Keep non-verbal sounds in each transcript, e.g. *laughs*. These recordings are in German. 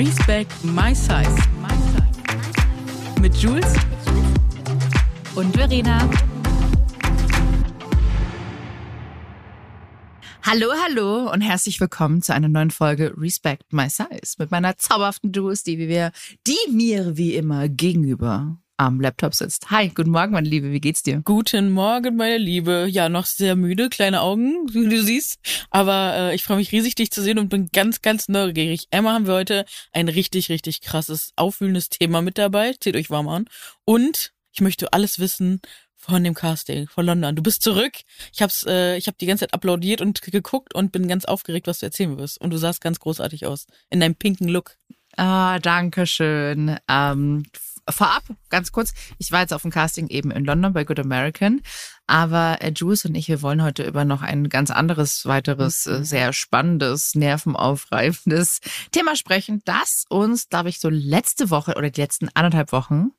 Respect My Size. Mit Jules und Verena. Hallo, hallo und herzlich willkommen zu einer neuen Folge Respect My Size mit meiner zauberhaften Jules, die, wir, die mir wie immer gegenüber am Laptop sitzt. Hi, guten Morgen, meine Liebe, wie geht's dir? Guten Morgen, meine Liebe. Ja, noch sehr müde, kleine Augen, wie du siehst. Aber äh, ich freue mich riesig, dich zu sehen und bin ganz, ganz neugierig. Emma haben wir heute ein richtig, richtig krasses, aufwühlendes Thema mit dabei. Zieht euch warm an. Und ich möchte alles wissen von dem Casting von London. Du bist zurück. Ich hab's, äh, ich habe die ganze Zeit applaudiert und geguckt und bin ganz aufgeregt, was du erzählen wirst. Und du sahst ganz großartig aus in deinem pinken Look. Ah, danke schön. Ähm, vorab, ganz kurz, ich war jetzt auf dem Casting eben in London bei Good American, aber äh, Jules und ich, wir wollen heute über noch ein ganz anderes, weiteres, äh, mhm. sehr spannendes, nervenaufreifendes Thema sprechen, das uns, glaube ich, so letzte Woche oder die letzten anderthalb Wochen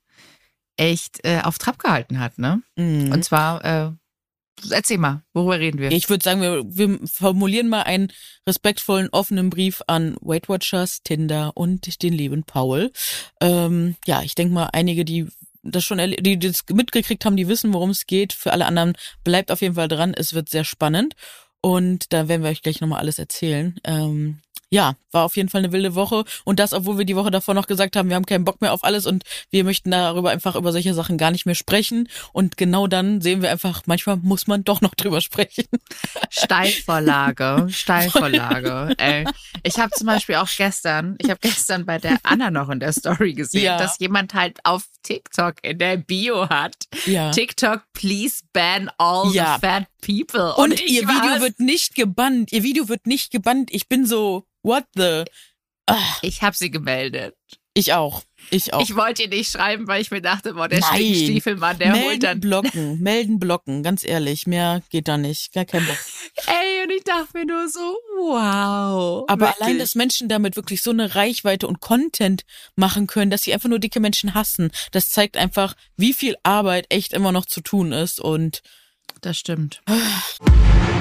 echt äh, auf Trab gehalten hat, ne? Mhm. Und zwar äh, Erzähl mal, worüber reden wir? Ich würde sagen, wir, wir formulieren mal einen respektvollen, offenen Brief an Weight Watchers, Tinder und den lieben Paul. Ähm, ja, ich denke mal, einige, die das schon, die das mitgekriegt haben, die wissen, worum es geht. Für alle anderen bleibt auf jeden Fall dran. Es wird sehr spannend. Und da werden wir euch gleich nochmal alles erzählen. Ähm, ja, war auf jeden Fall eine wilde Woche. Und das, obwohl wir die Woche davor noch gesagt haben, wir haben keinen Bock mehr auf alles und wir möchten darüber einfach über solche Sachen gar nicht mehr sprechen. Und genau dann sehen wir einfach, manchmal muss man doch noch *laughs* drüber sprechen. Steilvorlage, *laughs* Steilvorlage. Ey, ich habe zum Beispiel auch gestern, ich habe gestern bei der Anna noch in der Story gesehen, ja. dass jemand halt auf TikTok in der Bio hat. Ja. TikTok, please ban all ja. the fat people. Und, und ihr Video wird nicht gebannt. Ihr Video wird nicht gebannt. Ich bin so, What the? Ach. Ich habe sie gemeldet. Ich auch. Ich auch. Ich wollte ihr nicht schreiben, weil ich mir dachte, boah, der Stiefelmann, der melden, holt dann. blocken, melden, blocken, ganz ehrlich. Mehr geht da nicht. Gar kein Bock. *laughs* Ey, und ich dachte mir nur so, wow. Aber wirklich. allein, dass Menschen damit wirklich so eine Reichweite und Content machen können, dass sie einfach nur dicke Menschen hassen, das zeigt einfach, wie viel Arbeit echt immer noch zu tun ist und. Das stimmt. *sighs*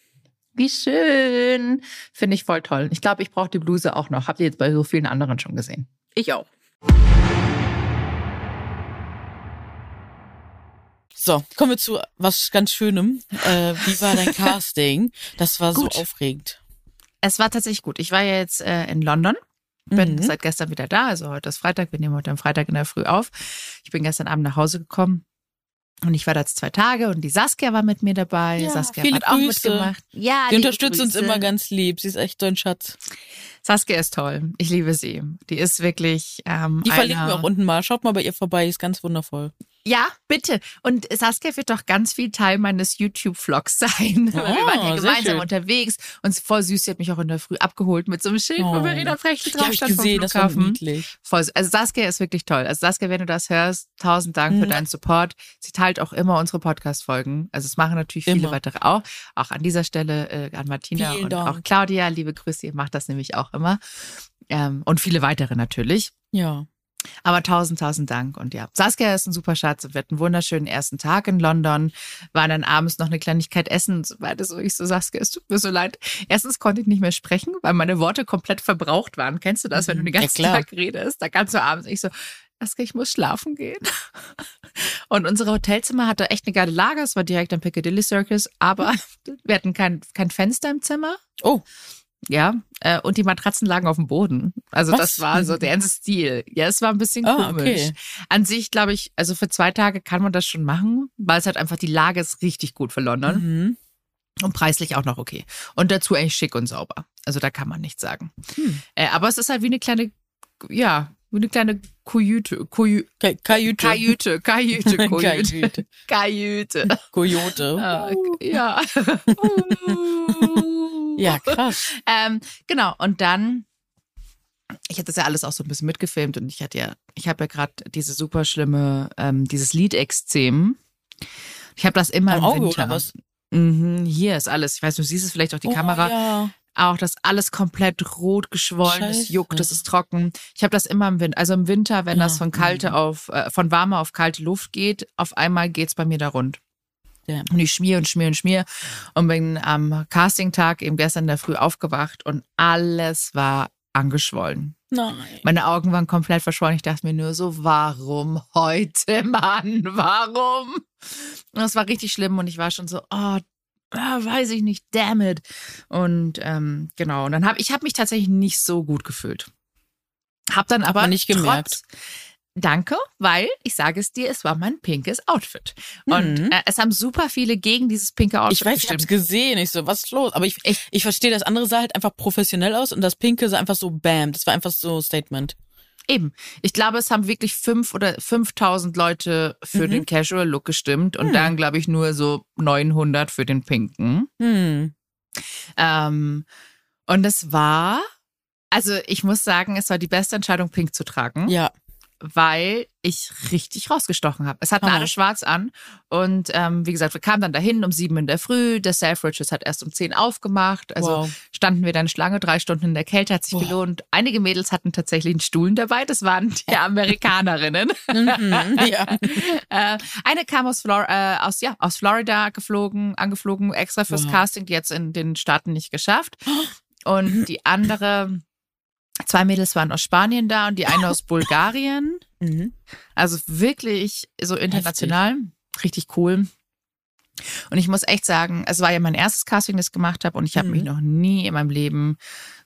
Wie schön. Finde ich voll toll. Ich glaube, ich brauche die Bluse auch noch. Habt ihr jetzt bei so vielen anderen schon gesehen? Ich auch. So, kommen wir zu was ganz Schönem. Äh, wie war dein *laughs* Casting? Das war so aufregend. Es war tatsächlich gut. Ich war ja jetzt äh, in London. Bin mhm. seit gestern wieder da. Also heute ist Freitag. Wir nehmen heute am Freitag in der Früh auf. Ich bin gestern Abend nach Hause gekommen. Und ich war da jetzt zwei Tage und die Saskia war mit mir dabei. Ja, Saskia hat auch Grüße. mitgemacht. Ja, die unterstützt Grüße. uns immer ganz lieb. Sie ist echt so ein Schatz. Saskia ist toll. Ich liebe sie. Die ist wirklich. Ähm, die verlinken wir auch unten mal. Schaut mal bei ihr vorbei. Ist ganz wundervoll. Ja, bitte. Und Saskia wird doch ganz viel Teil meines YouTube-Vlogs sein. *laughs* Oh, wir waren ja gemeinsam unterwegs und voll süß. Sie hat mich auch in der Früh abgeholt mit so einem Schild, oh. wo Verena Frecht drauf stand. Ich gesehen, das war niedlich. Voll, also Saskia ist wirklich toll. Also Saskia, wenn du das hörst, tausend Dank für mhm. deinen Support. Sie teilt auch immer unsere Podcast-Folgen. Also es machen natürlich viele immer. weitere auch. Auch an dieser Stelle äh, an Martina Vielen und Dank. auch Claudia. Liebe Grüße, ihr macht das nämlich auch immer. Ähm, und viele weitere natürlich. Ja. Aber tausend, tausend Dank. Und ja, Saskia ist ein super Schatz. Wir hatten einen wunderschönen ersten Tag in London, waren dann abends noch eine Kleinigkeit essen und so weiter. So, ich so, Saskia, es tut mir so leid. Erstens konnte ich nicht mehr sprechen, weil meine Worte komplett verbraucht waren. Kennst du das, wenn du den ganzen Ja. Tag redest? Da kannst du abends, ich so, Saskia, ich muss schlafen gehen. *laughs* Und unsere Hotelzimmer hatte echt eine geile Lage. Es war direkt am Piccadilly Circus, aber *laughs* wir hatten kein, kein Fenster im Zimmer. Oh, Ja, äh, und die Matratzen lagen auf dem Boden. Also Was? das war so der ganze Stil. Ja, es war ein bisschen Ah, komisch. okay. An sich glaube ich, also für zwei Tage kann man das schon machen, weil es halt einfach die Lage ist richtig gut für London mhm. und preislich auch noch okay. Und dazu eigentlich schick und sauber. Also da kann man nichts sagen. Hm. Äh, aber es ist halt wie eine kleine, ja, wie eine kleine Kajüte, Kajü- Ka- Kajüte. Kajüte, Kajüte, *laughs* Kajüte, Kajüte. Kajüte. Coyote. Ah, *laughs* *laughs* ja. Ja, *laughs* krass. Ähm, genau, und dann, ich hatte das ja alles auch so ein bisschen mitgefilmt und ich hatte ja, ich habe ja gerade diese super schlimme, ähm, dieses Lidexzem. Ich habe das immer Am im Auge Winter. oder was? Mhm, hier ist alles. Ich weiß, du siehst es vielleicht auch die Oh, Kamera. Ja. Auch das alles komplett rot geschwollen, es juckt, es ist trocken. Ich habe das immer im Winter, also im Winter, wenn das Ja, von kalte mhm. auf, äh, von warme auf kalte Luft geht, auf einmal geht's bei mir da rund. Ja. Und ich schmier und schmier und schmier und bin am Castingtag eben gestern in der Früh aufgewacht und alles war angeschwollen. Nein. Meine Augen waren komplett verschwollen. Ich dachte mir nur so, warum heute, Mann? Warum? Und das war richtig schlimm und ich war schon so, oh, ah, weiß ich nicht, damn it. Und ähm, genau, und dann habe ich hab mich tatsächlich nicht so gut gefühlt. Hab dann aber nicht gemerkt. Trotz, Danke, weil ich sage es dir, es war mein pinkes Outfit. Und Mhm. äh, es haben super viele gegen dieses pinke Outfit Ich weiß, ich hab's gestimmt. gesehen. Ich so, was ist los? Aber ich, ich, ich verstehe, das andere sah halt einfach professionell aus und das Pinke sah einfach so bam. Das war einfach so Statement. Eben. Ich glaube, es haben wirklich fünf oder 5000 Leute für Mhm. den Casual Look gestimmt und Hm. dann, glaube ich, nur so 900 für den pinken. Hm. Ähm, und es war, also ich muss sagen, es war die beste Entscheidung, pink zu tragen, Ja. Weil ich richtig rausgestochen habe. Es hatten Hammer. alle schwarz an und ähm, wie gesagt, wir kamen dann dahin um sieben in der Früh. Der Selfridges hat erst um zehn aufgemacht. Also wow. standen wir dann Schlange, drei Stunden in der Kälte, hat sich Boah. gelohnt. Einige Mädels hatten tatsächlich einen Stuhl dabei, das waren die *laughs* Amerikanerinnen. Mhm. *laughs* Äh, eine kam aus, Flor äh, aus, ja, aus Florida geflogen, angeflogen, extra fürs Wow. Casting, die jetzt in den Staaten nicht geschafft. Und *gasps* die andere, zwei Mädels waren aus Spanien da und die eine aus *laughs* Bulgarien. Mhm. Also wirklich so international. Richtig cool. Und ich muss echt sagen, es war ja mein erstes Casting, das ich gemacht habe und ich habe Mhm. mich noch nie in meinem Leben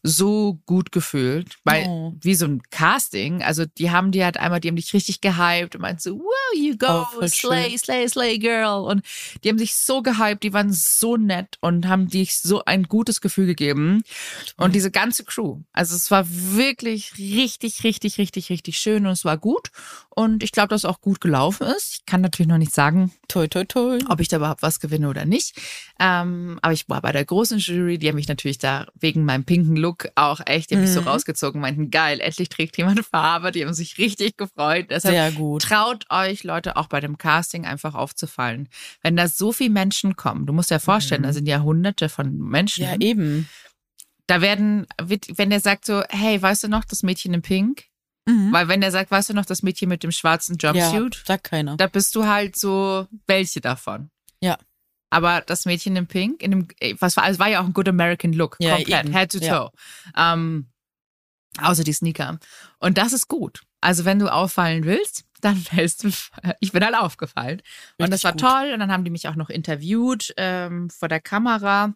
so gut gefühlt, weil Oh. wie so ein Casting, also die haben die halt einmal, die haben dich richtig gehypt und meinten so, wow, you go, Oh, slay, schön. slay, slay, girl. Und die haben sich so gehypt, die waren so nett und haben dich so ein gutes Gefühl gegeben. Und diese ganze Crew, also es war wirklich richtig, richtig, richtig, richtig schön und es war gut. Und ich glaube, dass es auch gut gelaufen ist. Ich kann natürlich noch nicht sagen, Toi, toi, toi. ob ich da überhaupt was gewinne oder nicht. Ähm, aber ich war bei der großen Jury, die haben mich natürlich da wegen meinem pinken Look auch echt, die haben mich so Mhm. rausgezogen, meinten, geil, endlich trägt jemand Farbe, die haben sich richtig gefreut. Deshalb Sehr gut. traut euch, Leute, auch bei dem Casting einfach aufzufallen. Wenn da so viele Menschen kommen, du musst dir vorstellen, Mhm. da sind ja hunderte von Menschen. Ja, eben. Da werden, wenn der sagt so, hey, weißt du noch, das Mädchen in Pink? Mhm. Weil wenn der sagt, weißt du noch, das Mädchen mit dem schwarzen Ja, Jumpsuit? sagt keiner. da bist du halt so, welche davon? Ja. Aber das Mädchen in Pink, in dem, äh, was war, also war ja auch ein Good American Look, Ja, komplett, eben. head to Ja. toe. Ähm, außer die Sneaker. Und das ist gut. Also wenn du auffallen willst, *laughs* dann fällst du, ich bin halt aufgefallen. Und das Richtig war gut. toll. Und dann haben die mich auch noch interviewt ähm, vor der Kamera.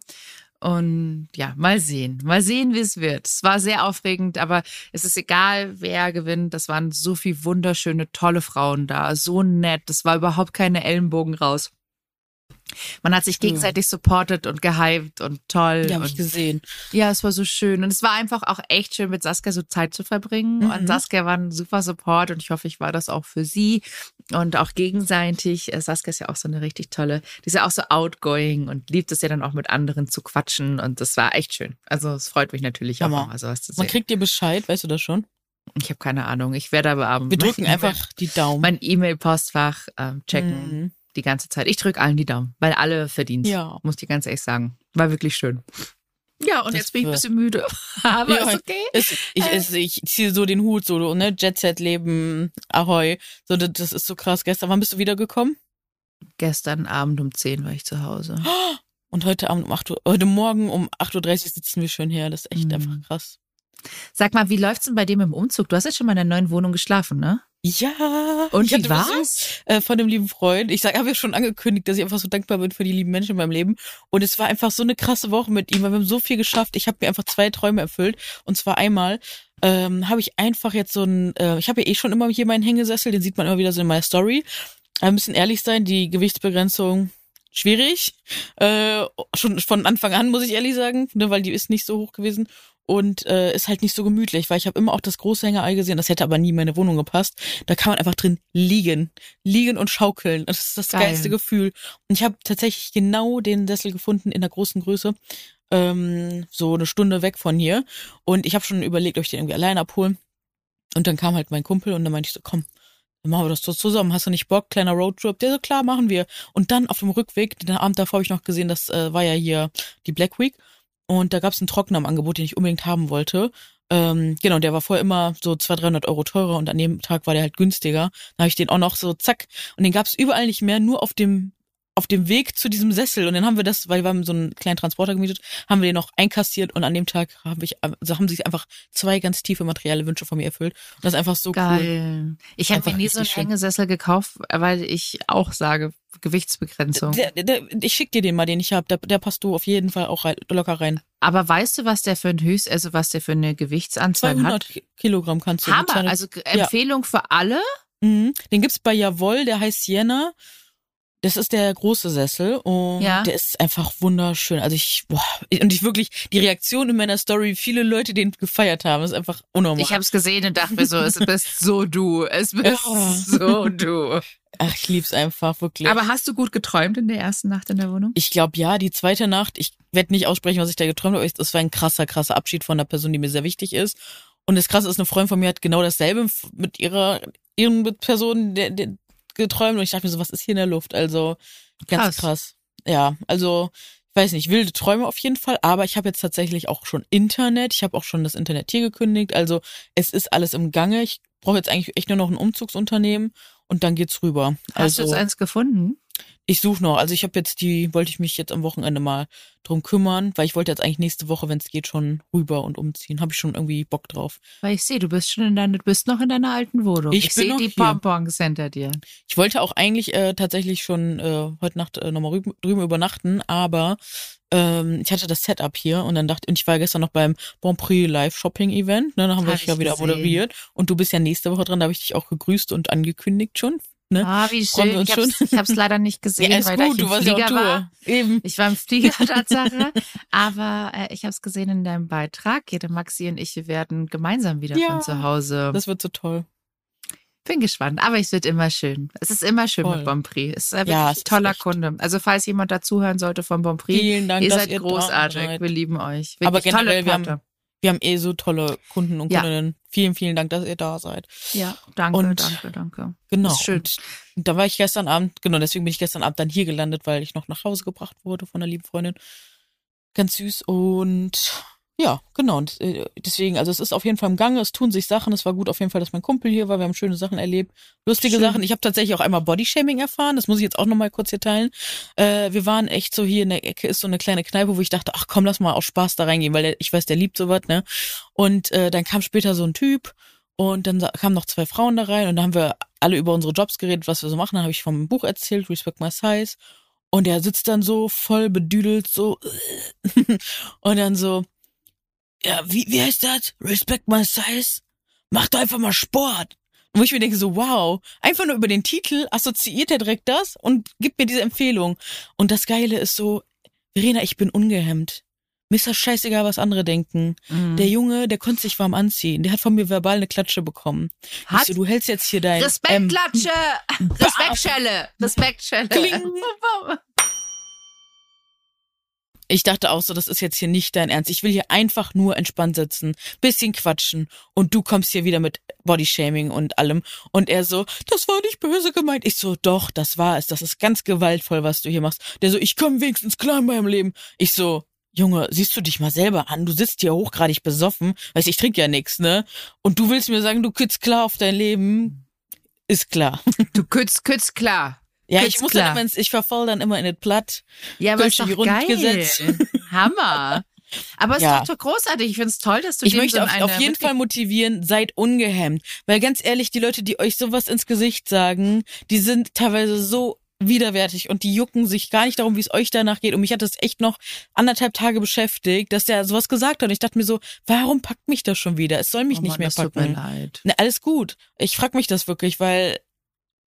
Und ja, mal sehen. Mal sehen, wie es wird. Es war sehr aufregend, aber es ist egal, wer gewinnt. Das waren so viele wunderschöne, tolle Frauen da. So nett. Das war überhaupt keine Ellenbogen raus. Man hat sich Ja. gegenseitig supportet und gehypt und toll. Ja, habe ich gesehen. ja, es war so schön. Und es war einfach auch echt schön, mit Saskia so Zeit zu verbringen. Mhm. Und Saskia war ein super Support und ich hoffe, ich war das auch für sie. Und auch gegenseitig. Äh, Saskia ist ja auch so eine richtig tolle, die ist ja auch so outgoing und liebt es ja dann auch mit anderen zu quatschen. Und das war echt schön. Also es freut mich natürlich auch Hammer. immer, sowas zu Man sehen. kriegt dir Bescheid, weißt du das schon? Ich habe keine Ahnung. Ich werde aber abends Wir drücken einfach die Daumen. mein E-Mail-Postfach ähm, checken Mhm. Die ganze Zeit. Ich drücke allen die Daumen, weil alle verdient. Ja. Muss ich ganz ehrlich sagen. War wirklich schön. Ja, und Das jetzt bin ich ein bisschen müde. *laughs* Aber Ja, ist okay. Es, ich, Äh. es, ich ziehe so den Hut, so, ne, Jet-Set-Leben, Ahoi. So, das, das ist so krass. Gestern, wann bist du wiedergekommen? Gestern Abend um 10 war ich zu Hause. *gasps* Und heute Abend um 8 Uhr, heute Morgen um 8.30 Uhr sitzen wir schön her. Das ist echt Mhm. einfach krass. Sag mal, wie läuft's denn bei dem Umzug? Du hast jetzt schon mal in der neuen Wohnung geschlafen, ne? Ja. Und ich wie hatte Besuch, war's? Äh, von dem lieben Freund. Ich habe ja schon angekündigt, dass ich einfach so dankbar bin für die lieben Menschen in meinem Leben. Und es war einfach so eine krasse Woche mit ihm, weil wir haben so viel geschafft. Ich habe mir einfach zwei Träume erfüllt. Und zwar einmal ähm, habe ich einfach jetzt so ein, äh, ich habe ja eh schon immer hier meinen Hängesessel, den sieht man immer wieder so in meiner Story. Aber wir müssen ehrlich sein, die Gewichtsbegrenzung schwierig. Äh, schon von Anfang an, muss ich ehrlich sagen, ne, weil die ist nicht so hoch gewesen und äh, ist halt nicht so gemütlich, weil ich habe immer auch das große Hängerei gesehen, das hätte aber nie in meine Wohnung gepasst. Da kann man einfach drin liegen, liegen und schaukeln. Das ist das Geil. geilste Gefühl. Und ich habe tatsächlich genau den Sessel gefunden in der großen Größe, ähm, so eine Stunde weg von hier. Und ich habe schon überlegt, ob ich den irgendwie allein abholen. Und dann kam halt mein Kumpel und dann meinte ich so, komm, dann machen wir das so zusammen. Hast du nicht Bock? Kleiner Roadtrip. Der so, klar, machen wir. Und dann auf dem Rückweg, den Abend davor habe ich noch gesehen, das äh, war ja hier die Black Week. Und da gab es einen Trockner im Angebot, den ich unbedingt haben wollte. Ähm, genau, der war vorher immer so 200, 300 Euro teurer und an dem Tag war der halt günstiger. Dann habe ich den auch noch so zack. Und den gab es überall nicht mehr, nur auf dem auf dem Weg zu diesem Sessel und dann haben wir das, weil wir haben so einen kleinen Transporter gemietet, haben wir den noch einkassiert und an dem Tag habe ich, also haben sich einfach zwei ganz tiefe materielle Wünsche von mir erfüllt und das ist einfach so cool. Geil. Ich habe mir nie so einen. Hängesessel gekauft, weil ich auch sage, Gewichtsbegrenzung. Der, der, ich schick dir den mal, den ich habe. Der, der passt du auf jeden Fall auch rein, locker rein. Aber weißt du, was der für ein Höchst, also was der für eine Gewichtsanzahl 200 hat? Ki- Kilogramm kannst du. Hammer. 200 Also Empfehlung für alle. Mhm. Den gibt's bei Jawoll, der heißt Sienna. Das ist der große Sessel und Ja. der ist einfach wunderschön. Also ich, boah, und ich wirklich, die Reaktion in meiner Story, viele Leute, den gefeiert haben, ist einfach unnormal. Ich habe es gesehen und dachte mir so, es bist *laughs* so du. Es bist Ja. so du. Ach, ich lieb's einfach, wirklich. Aber hast du gut geträumt in der ersten Nacht in der Wohnung? ich glaube ja, die zweite Nacht, ich werde nicht aussprechen, was ich da geträumt habe, aber es war ein krasser, krasser Abschied von einer Person, die mir sehr wichtig ist. Und das krasse ist, eine Freundin von mir hat genau dasselbe mit ihrer, ihren Person der, der, geträumt und ich dachte mir so, was ist hier in der Luft? Also ganz Krass. krass. Ja, also ich weiß nicht, wilde Träume auf jeden Fall, aber ich habe jetzt tatsächlich auch schon Internet, ich habe auch schon das Internet hier gekündigt, also es ist alles im Gange. Ich brauche jetzt eigentlich echt nur noch ein Umzugsunternehmen und dann geht's rüber. Hast du also jetzt eins gefunden? Ich suche noch. Also ich habe jetzt die, wollte ich mich jetzt am Wochenende mal drum kümmern, weil ich wollte jetzt eigentlich nächste Woche, wenn es geht, schon rüber und umziehen. Habe ich schon irgendwie Bock drauf. Weil ich sehe, du bist schon in deiner, du bist noch in deiner alten Wohnung. Ich Ich, sehe die. Pompons hinter dir. Ich wollte auch eigentlich äh, tatsächlich schon äh, heute Nacht äh, nochmal rüben, drüben übernachten, aber ähm, ich hatte das Setup hier und dann dachte und ich war gestern noch beim Bon Prix Live Shopping Event, ne, da haben wir Hab dich ja wieder gesehen. moderiert und du bist ja nächste Woche dran, da habe ich dich auch gegrüßt und angekündigt schon. Ne? Ah, wie schön. Ich hab's, ich hab's leider nicht *laughs* gesehen, ja, weil da ich gut, im du warst ja Flieger Tour. war. Eben. Ich war im Flieger, *laughs* Tatsache. Aber äh, ich habe es gesehen in deinem Beitrag. Jede Maxi und ich, wir werden gemeinsam wieder Ja, von zu Hause. Das wird so toll. Bin gespannt, aber es wird immer schön. Es ist immer schön Toll. mit Bonprix. Es ist ein Ja, wirklich toller Kunde. Also falls jemand dazuhören sollte von Bonprix, Vielen Dank, ihr seid ihr großartig. Wir lieben euch. Wirklich Aber generell, wir haben-. Wir haben eh so tolle Kunden und Ja. Kundinnen. Vielen, vielen Dank, dass ihr da seid. Ja, danke, Und- danke, danke. Genau. Ist schön. Und, und da war ich gestern Abend, genau, deswegen bin ich gestern Abend dann hier gelandet, weil ich noch nach Hause gebracht wurde von einer lieben Freundin. Ganz süß. Und ja, genau. Und äh, deswegen, also es ist auf jeden Fall im Gange, es tun sich Sachen. Es war gut auf jeden Fall, dass mein Kumpel hier war. Wir haben schöne Sachen erlebt. Lustige Schön. Sachen. Ich habe tatsächlich auch einmal Bodyshaming erfahren. Das muss ich jetzt auch nochmal kurz hier teilen. Äh, wir waren echt so hier in der Ecke, ist so eine kleine Kneipe, wo ich dachte, ach komm, lass mal aus Spaß da reingehen, weil der, ich weiß, der liebt sowas, ne? Und äh, dann kam später so ein Typ und dann kamen noch zwei Frauen da rein und da haben wir alle über unsere Jobs geredet, was wir so machen. Dann habe ich vom Buch erzählt, Respect My Size. Und der sitzt dann so voll bedüdelt, so. *laughs* und dann so, ja, wie, wie heißt das? Respect My Size? Mach doch einfach mal Sport. Wo ich mir denke, so, wow, einfach nur über den Titel assoziiert er direkt das und gibt mir diese Empfehlung. Und das Geile ist so, Verena, ich bin ungehemmt. Mir ist das scheißegal, was andere denken. Mhm. Der Junge, der konnte sich warm anziehen. Der hat von mir verbal eine Klatsche bekommen. Hat so, du hältst jetzt hier dein... ähm, Respektklatsche! *laughs* Respektschelle! Respektschelle! Kling. *laughs* Ich dachte auch so, das ist jetzt hier nicht dein Ernst. Ich will hier einfach nur entspannt sitzen, bisschen quatschen und du kommst hier wieder mit Bodyshaming und allem. Und er so, das war nicht böse gemeint. Ich so, doch, das war es. Das ist ganz gewaltvoll, was du hier machst. Der so, ich komme wenigstens klar in meinem Leben. Ich so, Junge, siehst du dich mal selber an, du sitzt hier hochgradig besoffen, weißt ich trinke ja nix, ne? Und du willst mir sagen, du kützt klar auf dein Leben, ist klar. Du kützt, kützt klar. Ja, ich muss klar. dann immer, ins- ich verfall dann immer in das Platt. Ja, aber ist doch geil. Grundgesetz. *laughs* Hammer. Aber ist Ja. doch so großartig. Ich find's toll, dass du Ich möchte so auf, auf jeden Fall motivieren, seid ungehemmt. Weil ganz ehrlich, die Leute, die euch sowas ins Gesicht sagen, die sind teilweise so widerwärtig und die jucken sich gar nicht darum, wie es euch danach geht. Und mich hat das echt noch anderthalb Tage beschäftigt, dass der sowas gesagt hat. Und ich dachte mir so, warum packt mich das schon wieder? Es soll mich Oh nicht Mann, mehr das tut mir packen. leid. Ne, alles gut. Ich frag mich das wirklich, weil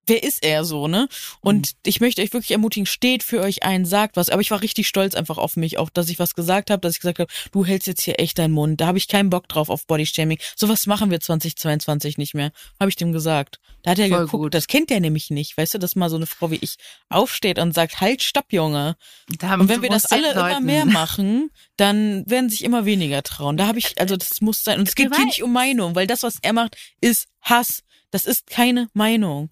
wer ist er so, ne? Und Mhm. ich möchte euch wirklich ermutigen, steht für euch ein, sagt was. Aber ich war richtig stolz einfach auf mich, auch dass ich was gesagt habe, dass ich gesagt habe, du hältst jetzt hier echt deinen Mund. Da habe ich keinen Bock drauf auf Bodyshaming. Sowas machen wir 2022 nicht mehr, habe ich dem gesagt. Da hat er Voll geguckt, gut. das kennt er nämlich nicht. Weißt du, dass mal so eine Frau wie ich aufsteht und sagt, halt, stopp, Junge. Da Und wenn wir das alle den immer Leuten- mehr *laughs* machen, dann werden sich immer weniger trauen. Da habe ich, also das muss sein. Und es geht hier nicht um Meinung, weil das, was er macht, ist Hass. Das ist keine Meinung.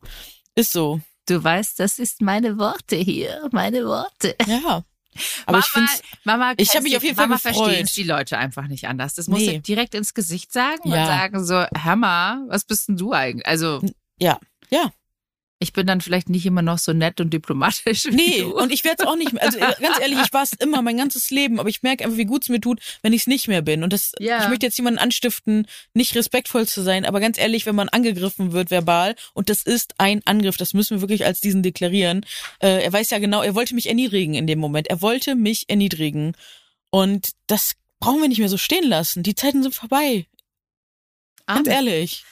Ist so. Du weißt, das ist meine Worte hier, meine Worte. Ja. Aber ich finde Mama, Ich hab mich auf jeden Fall Mama versteht die Leute einfach nicht anders. Das musst Nee. du direkt ins Gesicht sagen Ja. und sagen so, Hammer, was bist denn du eigentlich? Also, ja, ja. Ich bin dann vielleicht nicht immer noch so nett und diplomatisch wie Nee, und ich werde es auch nicht mehr. Also äh, ganz ehrlich, ich war es immer mein ganzes Leben, aber ich merke einfach, wie gut es mir tut, wenn ich es nicht mehr bin. Und das, Ja. ich möchte jetzt jemanden anstiften, nicht respektvoll zu sein, aber ganz ehrlich, wenn man angegriffen wird verbal, und das ist ein Angriff, das müssen wir wirklich als diesen deklarieren. Äh, er weiß ja genau, er wollte mich erniedrigen in dem Moment. Er wollte mich erniedrigen. Und das brauchen wir nicht mehr so stehen lassen. Die Zeiten sind vorbei. Ganz Amen, ehrlich.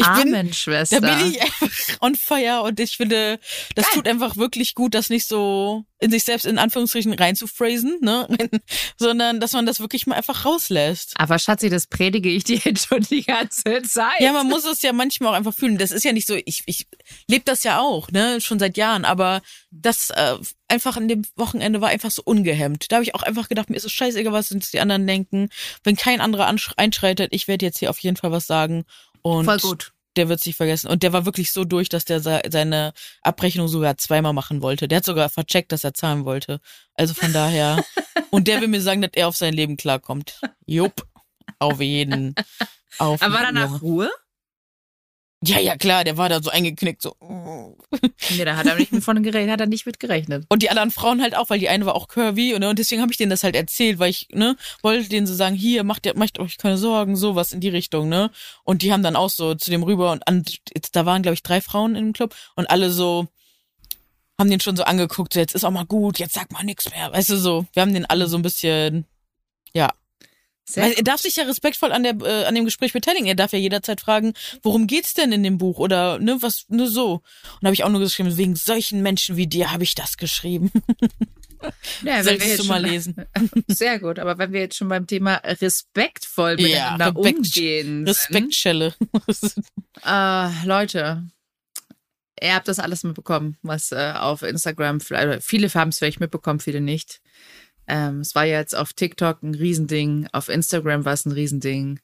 Ich bin, Amen Schwester. Da bin ich einfach on fire und ich finde, das Geil. tut einfach wirklich gut, das nicht so in sich selbst in Anführungsstrichen reinzuphrasen, ne? *laughs* sondern dass man das wirklich mal einfach rauslässt. Aber Schatzi, das predige ich dir jetzt schon die ganze Zeit. Ja, man muss es ja manchmal auch einfach fühlen. Das ist ja nicht so, ich, ich lebe das ja auch, ne, schon seit Jahren, aber das äh, einfach an dem Wochenende war einfach so ungehemmt. Da habe ich auch einfach gedacht, mir ist es scheißegal, was uns die anderen denken. Wenn kein anderer einschreitet, ich werde jetzt hier auf jeden Fall was sagen. Und Voll gut. Der wird sich vergessen. Und der war wirklich so durch, dass der se- seine Abrechnung sogar zweimal machen wollte. Der hat sogar vercheckt, dass er zahlen wollte. Also von daher. *laughs* Und der will mir sagen, dass er auf sein Leben klarkommt. Jupp. Auf jeden. Auf Aber war danach Ruhe? Ja, ja, klar, der war da so eingeknickt, so. Nee, da hat er nicht mit von gerechnet, hat er nicht mit gerechnet. Und die anderen Frauen halt auch, weil die eine war auch curvy und, und deswegen habe ich denen das halt erzählt, weil ich, ne, wollte denen so sagen, hier, macht, ihr- macht euch keine Sorgen, sowas in die Richtung, ne. Und die haben dann auch so zu dem rüber und an, da waren, glaube ich, drei Frauen im Club und alle so, haben den schon so angeguckt, so, jetzt ist auch mal gut, jetzt sag mal nix mehr, weißt du so. Wir haben den alle so ein bisschen, ja. Weil er darf sich ja respektvoll an der äh, an dem Gespräch beteiligen. Er darf ja jederzeit fragen, worum geht's denn in dem Buch oder ne was nur so. Und habe ich auch nur geschrieben, wegen solchen Menschen wie dir habe ich das geschrieben. *laughs* Ja, wir Solltest jetzt du mal schon- lesen. *laughs* Sehr gut, aber wenn wir jetzt schon beim Thema respektvoll Ja, miteinander Respekt- umgehen Respektschelle. äh, *laughs* Leute, ihr habt das alles mitbekommen, was äh, auf Instagram, viele haben es vielleicht mitbekommen, viele nicht. Ähm, es war jetzt auf TikTok ein Riesending, auf Instagram war es ein Riesending,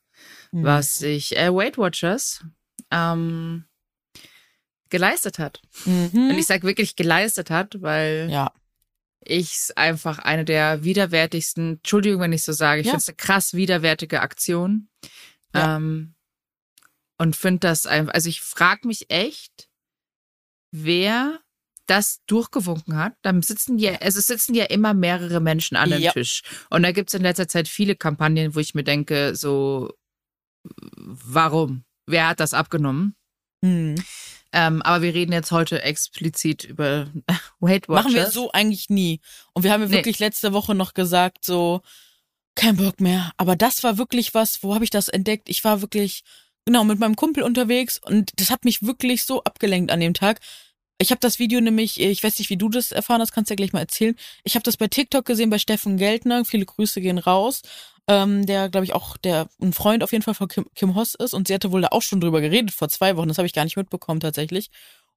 Mhm. was sich äh, Weight Watchers ähm, geleistet hat. Mhm. Und ich sage wirklich geleistet hat, weil ja. ich es einfach eine der widerwärtigsten, Entschuldigung, wenn ich so sage, ich Ja. finde es eine krass widerwärtige Aktion. Ja. Ähm, und finde das einfach, also ich frage mich echt, wer das durchgewunken hat. Dann sitzen ja, also sitzen ja immer mehrere Menschen an dem Ja. Tisch. Und da gibt es in letzter Zeit viele Kampagnen, wo ich mir denke, so, warum? Wer hat das abgenommen? Mhm. Ähm, aber wir reden jetzt heute explizit über *laughs* Weight Watchers. Machen wir so eigentlich nie. Und wir haben ja Nee. wirklich letzte Woche noch gesagt, so, kein Bock mehr. Aber das war wirklich was, wo habe ich das entdeckt? Ich war wirklich, genau, mit meinem Kumpel unterwegs und das hat mich wirklich so abgelenkt an dem Tag. Ich habe das Video nämlich, ich weiß nicht, wie du das erfahren hast, kannst du ja gleich mal erzählen. Ich habe das bei TikTok gesehen bei Steffen Geldner. Viele Grüße gehen raus. Ähm, der, glaube ich, auch der ein Freund auf jeden Fall von Kim, Kim Hoss ist und sie hatte wohl da auch schon drüber geredet vor zwei Wochen. Das habe ich gar nicht mitbekommen tatsächlich.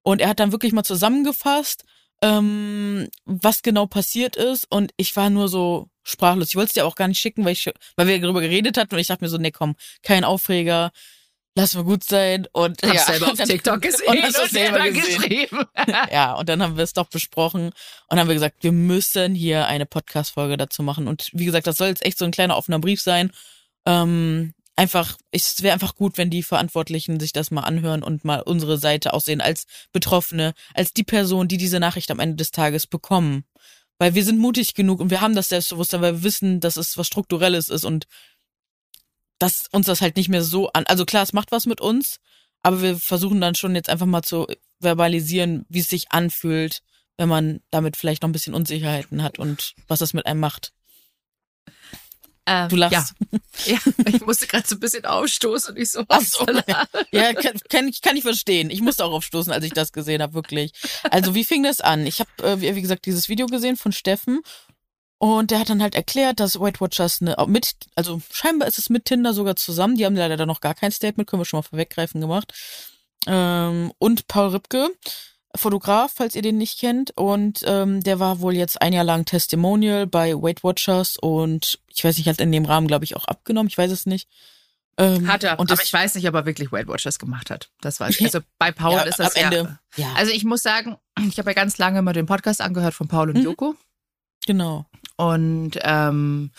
Und er hat dann wirklich mal zusammengefasst, ähm, was genau passiert ist und ich war nur so sprachlos. Ich wollte es dir auch gar nicht schicken, weil ich weil wir darüber geredet hatten und ich dachte mir so, nee, komm, kein Aufreger. Lass mal gut sein und Hab's ja, selber *laughs* auf dann- TikTok *laughs* gesehen und hast selber selber gesehen. geschrieben. *laughs* Ja, und dann haben wir es doch besprochen und haben wir gesagt, wir müssen hier eine Podcast-Folge dazu machen. Und wie gesagt, das soll jetzt echt so ein kleiner offener Brief sein. Ähm, einfach, es wäre einfach gut, wenn die Verantwortlichen sich das mal anhören und mal unsere Seite aussehen als Betroffene, als die Person, die diese Nachricht am Ende des Tages bekommen. Weil wir sind mutig genug und wir haben das Selbstbewusstsein, weil wir wissen, dass es was Strukturelles ist und dass uns das halt nicht mehr so an. Also klar, es macht was mit uns, aber wir versuchen dann schon jetzt einfach mal zu verbalisieren, wie es sich anfühlt, wenn man damit vielleicht noch ein bisschen Unsicherheiten hat und was das mit einem macht. Ähm, Du lachst. Ja, *laughs* ja ich musste gerade so ein bisschen aufstoßen und ich so, Ach so. Ja, kann, kann, ich, kann ich verstehen. Ich musste auch aufstoßen, als ich das gesehen habe, wirklich. Also wie fing das an? Ich habe, äh, wie wie gesagt, dieses Video gesehen von Steffen und der hat dann halt erklärt, dass Weight Watchers eine, mit, also scheinbar ist es mit Tinder sogar zusammen. Die haben leider da noch gar kein Statement, können wir schon mal vorweggreifen gemacht. Ähm, und Paul Ripke, Fotograf, falls ihr den nicht kennt. Und ähm, der war wohl jetzt ein Jahr lang Testimonial bei Weight Watchers und ich weiß nicht, hat in dem Rahmen, glaube ich, auch abgenommen. Ich weiß es nicht. Ähm, Hat er, und aber ich weiß nicht, ob er wirklich Weight Watchers gemacht hat. Das weiß ich. Also bei Paul Ja, ist das am Ende. Ja, Also ich muss sagen, ich habe ja ganz lange immer den Podcast angehört von Paul und Mhm. Joko. genau. Und ähm,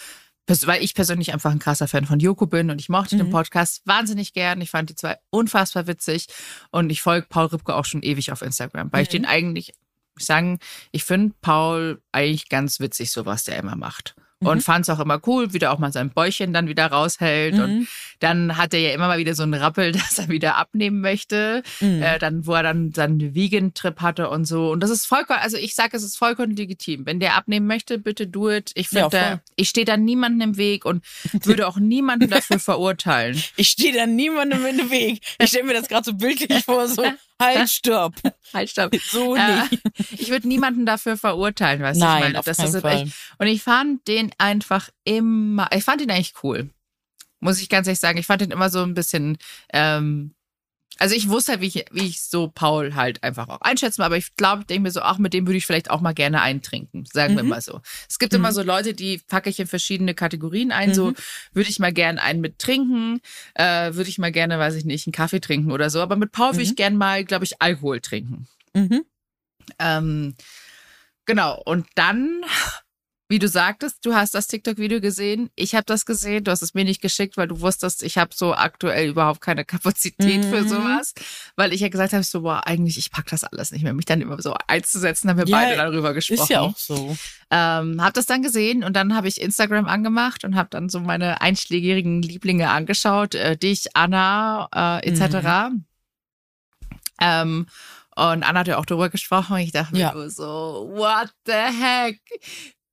weil ich persönlich einfach ein krasser Fan von Joko bin und ich mochte den Mhm. Podcast wahnsinnig gern. Ich fand die zwei unfassbar witzig und ich folge Paul Ripke auch schon ewig auf Instagram, weil ich Mhm. den eigentlich, ich sagen, ich finde Paul eigentlich ganz witzig, so was der immer macht. Und Mhm. fand es auch immer cool, wie der auch mal sein Bäuchchen dann wieder raushält. Und Mhm. dann hat er ja immer mal wieder so einen Rappel, *laughs* dass er wieder abnehmen möchte. Mhm. Äh, dann, wo er dann seinen Vegan-Trip hatte und so. Und das ist vollkommen, also ich sage, es ist vollkommen legitim. Wenn der abnehmen möchte, bitte do it. Ich Ja, finde, voll. ich stehe da niemanden im Weg und würde auch niemanden dafür *laughs* verurteilen. Ich stehe da niemandem in den Weg. Ich stelle mir das gerade so bildlich vor, so, *laughs* halt, *laughs* stopp. Halt, stopp. So Äh, nicht. *laughs* ich würde niemanden dafür verurteilen, weißt du? Nein, ich meine, auf das keinen ist Fall. echt. Und ich fand den einfach immer, ich fand ihn eigentlich cool. Muss ich ganz ehrlich sagen. Ich fand ihn immer so ein bisschen, ähm, also ich wusste halt, wie ich, wie ich so Paul halt einfach auch einschätzen, aber ich glaube, ich denke mir so, ach, mit dem würde ich vielleicht auch mal gerne eintrinken, sagen wir Mhm. mal so. Es gibt Mhm. immer so Leute, die packe ich in verschiedene Kategorien ein, so Mhm. würde ich mal gerne einen mit trinken, äh, würde ich mal gerne, weiß ich nicht, einen Kaffee trinken oder so, aber mit Paul würde ich Mhm. gerne mal, glaube ich, Alkohol trinken. Mhm. Ähm, genau, und dann, wie du sagtest, du hast das TikTok-Video gesehen. Ich habe das gesehen, du hast es mir nicht geschickt, weil du wusstest, ich habe so aktuell überhaupt keine Kapazität für Mhm. sowas. Weil ich ja gesagt habe, so, boah, eigentlich, ich pack das alles nicht mehr. Mich dann immer so einzusetzen, haben wir Ja, beide darüber gesprochen. Ist ja auch so. Ähm, hab das dann gesehen und dann habe ich Instagram angemacht und habe dann so meine einschlägigen Lieblinge angeschaut, äh, dich, Anna, äh, etc. Ähm, und Anna hat ja auch darüber gesprochen und ich dachte Ja. mir so, what the heck?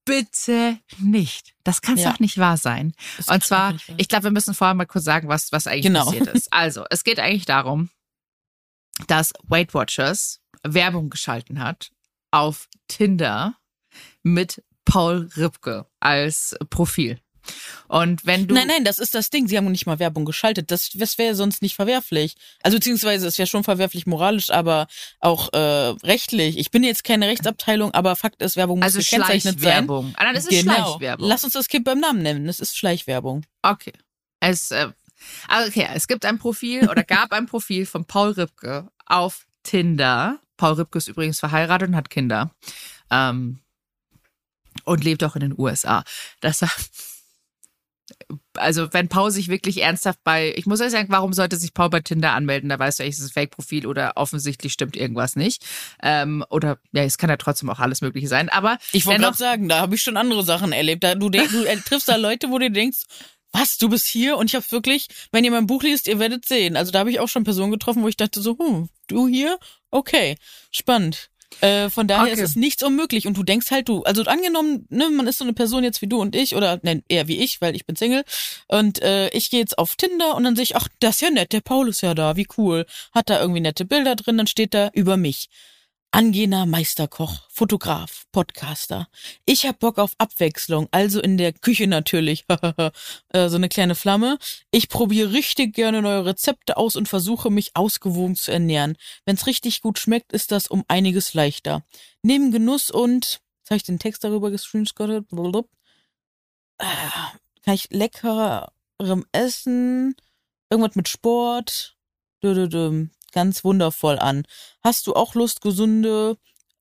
Bitte nicht. Das kann Ja. doch nicht wahr sein. Das Und zwar, ich glaube, wir müssen vorher mal kurz sagen, was, was eigentlich Genau. passiert ist. *laughs* Also, es geht eigentlich darum, dass Weight Watchers Werbung geschalten hat auf Tinder mit Paul Ripke als Profil. Und wenn du Nein, nein, das ist das Ding. Sie haben nicht mal Werbung geschaltet. Das, das wäre sonst nicht verwerflich. Also beziehungsweise es wäre schon verwerflich moralisch, aber auch äh, rechtlich. Ich bin jetzt keine Rechtsabteilung, aber Fakt ist, Werbung muss also gekennzeichnet sein. Schleichwerbung. Ah, nein, das ist genau. Schleichwerbung. Lass uns das Kind beim Namen nennen. Das ist Schleichwerbung. Okay. Es, äh, also okay, es gibt ein Profil oder *laughs* gab ein Profil von Paul Ripke auf Tinder. Paul Ripke ist übrigens verheiratet und hat Kinder. Ähm, und lebt auch in den USA. Das also wenn Paul sich wirklich ernsthaft bei, ich muss ehrlich sagen, warum sollte sich Paul bei Tinder anmelden? Da weißt du, eigentlich ist es ein Fake-Profil oder offensichtlich stimmt irgendwas nicht. Ähm, oder ja, es kann ja trotzdem auch alles Mögliche sein. Aber Ich wollte gerade sagen, da habe ich schon andere Sachen erlebt. Da, du, denk- du äh, triffst da Leute, wo du denkst, was, du bist hier? Und ich habe wirklich, wenn ihr mein Buch liest, ihr werdet sehen. Also da habe ich auch schon Personen getroffen, wo ich dachte so, hm, du hier? Okay, spannend. Äh, von daher Okay. ist es nichts unmöglich und du denkst halt du, also angenommen, ne, man ist so eine Person jetzt wie du und ich oder nein, eher wie ich, weil ich bin Single und äh, ich gehe jetzt auf Tinder und dann sehe ich, ach, das ist ja nett, der Paul ist ja da, wie cool, hat da irgendwie nette Bilder drin, dann steht da über mich. Angehender Meisterkoch, Fotograf, Podcaster. Ich hab Bock auf Abwechslung, also in der Küche natürlich. *laughs* Äh, so eine kleine Flamme. Ich probiere richtig gerne neue Rezepte aus und versuche mich ausgewogen zu ernähren. Wenn's richtig gut schmeckt, ist das um einiges leichter. Neben Genuss und, jetzt habe ich den Text darüber gescreenshottet, äh, kann ich leckerem Essen, irgendwas mit Sport, ganz wundervoll an. Hast du auch Lust, gesunde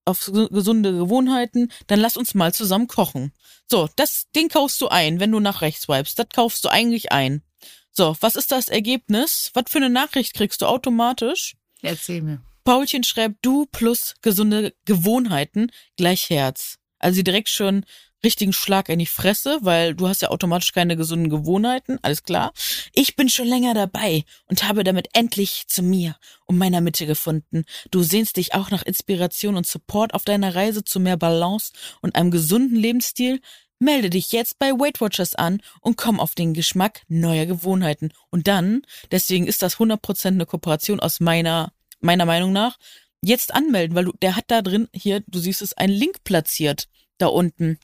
auf gesunde Gewohnheiten, dann lass uns mal zusammen kochen. So, das, den kaufst du ein, wenn du nach rechts swipest. Das kaufst du eigentlich ein. So, was ist das Ergebnis? Was für eine Nachricht kriegst du automatisch? Erzähl mir. Paulchen schreibt du plus gesunde Gewohnheiten gleich Herz. Also direkt schon richtigen Schlag in die Fresse, weil du hast ja automatisch keine gesunden Gewohnheiten, alles klar. Ich bin schon länger dabei und habe damit endlich zu mir und meiner Mitte gefunden. Du sehnst dich auch nach Inspiration und Support auf deiner Reise zu mehr Balance und einem gesunden Lebensstil? Melde dich jetzt bei Weight Watchers an und komm auf den Geschmack neuer Gewohnheiten. Und dann, deswegen ist das 100% eine Kooperation aus meiner, meiner Meinung nach, jetzt anmelden, weil du, der hat da drin, hier, du siehst es, einen Link platziert da unten.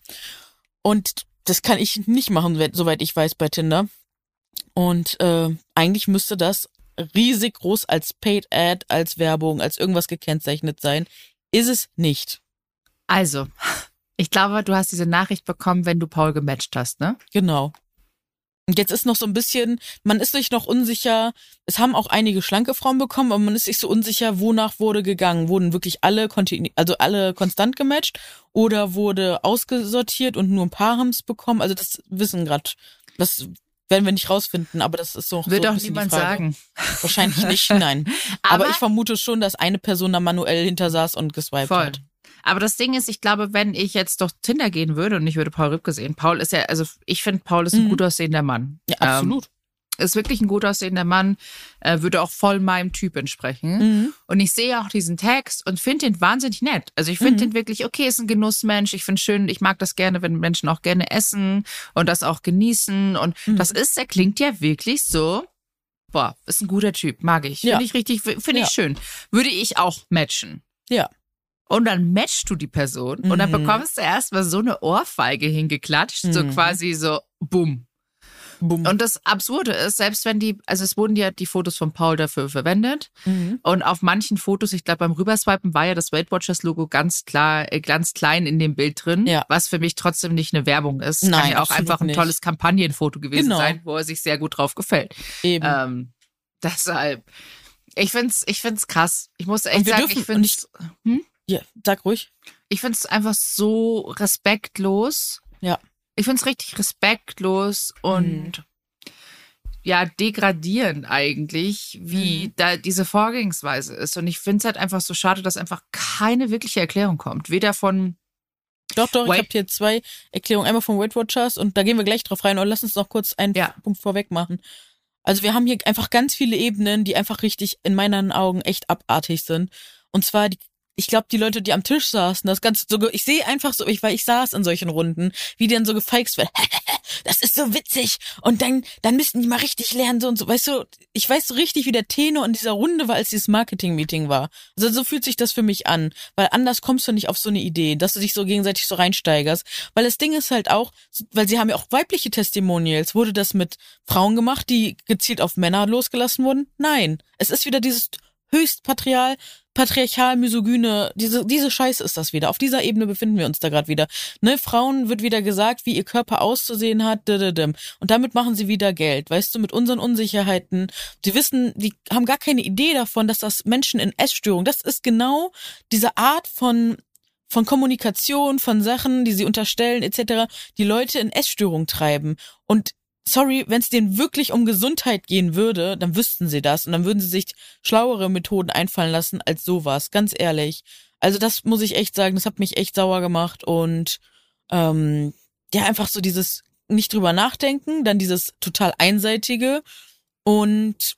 Und das kann ich nicht machen, soweit ich weiß, bei Tinder. Und äh, eigentlich müsste das riesig groß als Paid Ad, als Werbung, als irgendwas gekennzeichnet sein. Ist es nicht. Also, *laughs* ich glaube, du hast diese Nachricht bekommen, wenn du Paul gematcht hast, ne? Genau. Und jetzt ist noch so ein bisschen, man ist sich noch unsicher, es haben auch einige schlanke Frauen bekommen, aber man ist sich so unsicher, wonach wurde gegangen. Wurden wirklich alle, also alle konstant gematcht oder wurde ausgesortiert und nur ein paar haben es bekommen? Also das wissen gerade, das werden wir nicht rausfinden, aber das ist so. Wird so doch niemand sagen. Wahrscheinlich nicht, nein. *laughs* aber, aber, ich vermute schon, dass eine Person da manuell hinter saß und geswiped voll. hat. Aber das Ding ist, ich glaube, wenn ich jetzt durch Tinder gehen würde und ich würde Paul Rübke sehen, Paul ist ja, also ich finde, Paul ist ein mhm. gut aussehender Mann. Ja, absolut. Ähm, ist wirklich ein gut aussehender Mann, äh, würde auch voll meinem Typ entsprechen. Mhm. Und ich sehe auch diesen Text und finde ihn wahnsinnig nett. Also ich finde mhm. ihn wirklich, okay, ist ein Genussmensch. Ich finde schön, ich mag das gerne, wenn Menschen auch gerne essen und das auch genießen. Und mhm. das ist, er klingt ja wirklich so, boah, ist ein guter Typ, mag ich. Finde ja. ich richtig, finde ja. ich schön. Würde ich auch matchen. Ja. Und dann matchst du die Person mhm. und dann mhm. bekommst du erstmal so eine Ohrfeige hingeklatscht, mhm. so quasi so, bumm. Bumm. Und das Absurde ist, selbst wenn die, also es wurden ja die Fotos von Paul dafür verwendet. Mhm. Und auf manchen Fotos, ich glaube beim Rüberswipen war ja das Weight Watchers Logo ganz klar, äh, ganz klein in dem Bild drin, ja. was für mich trotzdem nicht eine Werbung ist. Nein, Kann ja auch einfach ein nicht. tolles Kampagnenfoto gewesen genau. sein, wo er sich sehr gut drauf gefällt. Eben. Ähm, deshalb, ich find's, ich find's krass. Ich muss echt sagen, dürfen, ich find's. Hm? Ja, sag ruhig. Ich finde es einfach so respektlos. Ja. Ich finde es richtig respektlos und mhm. ja, degradierend eigentlich, wie mhm. da diese Vorgehensweise ist. Und ich finde es halt einfach so schade, dass einfach keine wirkliche Erklärung kommt. Weder von doch, doch, Wait. ich habe hier zwei Erklärungen. Einmal von Weight Watchers und da gehen wir gleich drauf rein. Und lass uns noch kurz einen ja. Punkt vorweg machen. Also wir haben hier einfach ganz viele Ebenen, die einfach richtig in meinen Augen echt abartig sind. Und zwar die ich glaube, die Leute, die am Tisch saßen, das Ganze so, ich sehe einfach so, ich, weil ich saß in solchen Runden, wie die dann so gefeixt wird. *laughs* das ist so witzig. Und dann, dann müssten die mal richtig lernen, so und so. Weißt du, ich weiß so richtig, wie der Tenor in dieser Runde war, als dieses Marketing-Meeting war. Also so fühlt sich das für mich an. Weil anders kommst du nicht auf so eine Idee, dass du dich so gegenseitig so reinsteigerst. Weil das Ding ist halt auch, weil sie haben ja auch weibliche Testimonials. Wurde das mit Frauen gemacht, die gezielt auf Männer losgelassen wurden? Nein. Es ist wieder dieses höchst patrial, patriarchal, misogyne, diese, diese Scheiße ist das wieder. Auf dieser Ebene befinden wir uns da gerade wieder. Ne, Frauen wird wieder gesagt, wie ihr Körper auszusehen hat, und damit machen sie wieder Geld, weißt du, mit unseren Unsicherheiten. Sie wissen, die haben gar keine Idee davon, dass das Menschen in Essstörungen, das ist genau diese Art von von Kommunikation, von Sachen, die sie unterstellen, etc., die Leute in Essstörungen treiben. Und sorry, wenn es denen wirklich um Gesundheit gehen würde, dann wüssten sie das und dann würden sie sich schlauere Methoden einfallen lassen als sowas, ganz ehrlich. Also das muss ich echt sagen, das hat mich echt sauer gemacht und ähm, ja, einfach so dieses nicht drüber nachdenken, dann dieses total einseitige und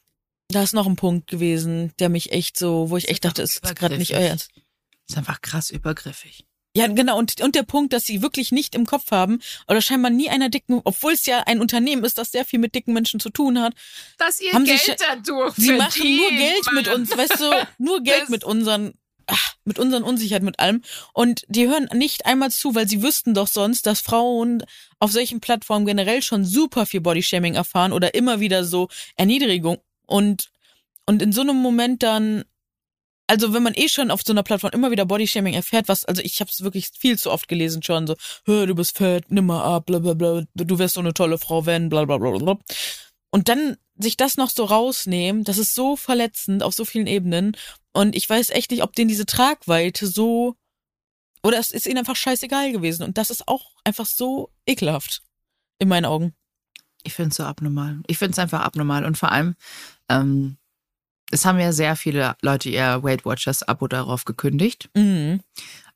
da ist noch ein Punkt gewesen, der mich echt so, wo ich echt dachte, ist gerade nicht euer Ernst. Ist einfach krass übergriffig. Ja, genau. Und, und der Punkt, dass sie wirklich nicht im Kopf haben oder scheinbar nie einer dicken, obwohl es ja ein Unternehmen ist, das sehr viel mit dicken Menschen zu tun hat. Dass ihr haben Geld sich, dadurch Sie machen nur Geld Mann. mit uns, weißt du, nur *laughs* Geld das mit unseren, ach, mit unseren Unsicherheiten, mit allem. Und die hören nicht einmal zu, weil sie wüssten doch sonst, dass Frauen auf solchen Plattformen generell schon super viel Bodyshaming erfahren oder immer wieder so Erniedrigung. Und, und in so einem Moment dann also wenn man eh schon auf so einer Plattform immer wieder Bodyshaming erfährt, was, also ich habe es wirklich viel zu oft gelesen schon, so, du bist fett, nimm mal ab, bla bla bla, du wärst so eine tolle Frau, wenn, bla bla bla bla. Und dann sich das noch so rausnehmen, das ist so verletzend auf so vielen Ebenen. Und ich weiß echt nicht, ob denen diese Tragweite so oder es ist ihnen einfach scheißegal gewesen. Und das ist auch einfach so ekelhaft. In meinen Augen. Ich finde es so abnormal. Ich finde es einfach abnormal. Und vor allem, ähm, es haben ja sehr viele Leute ihr Weight Watchers Abo darauf gekündigt. Mhm.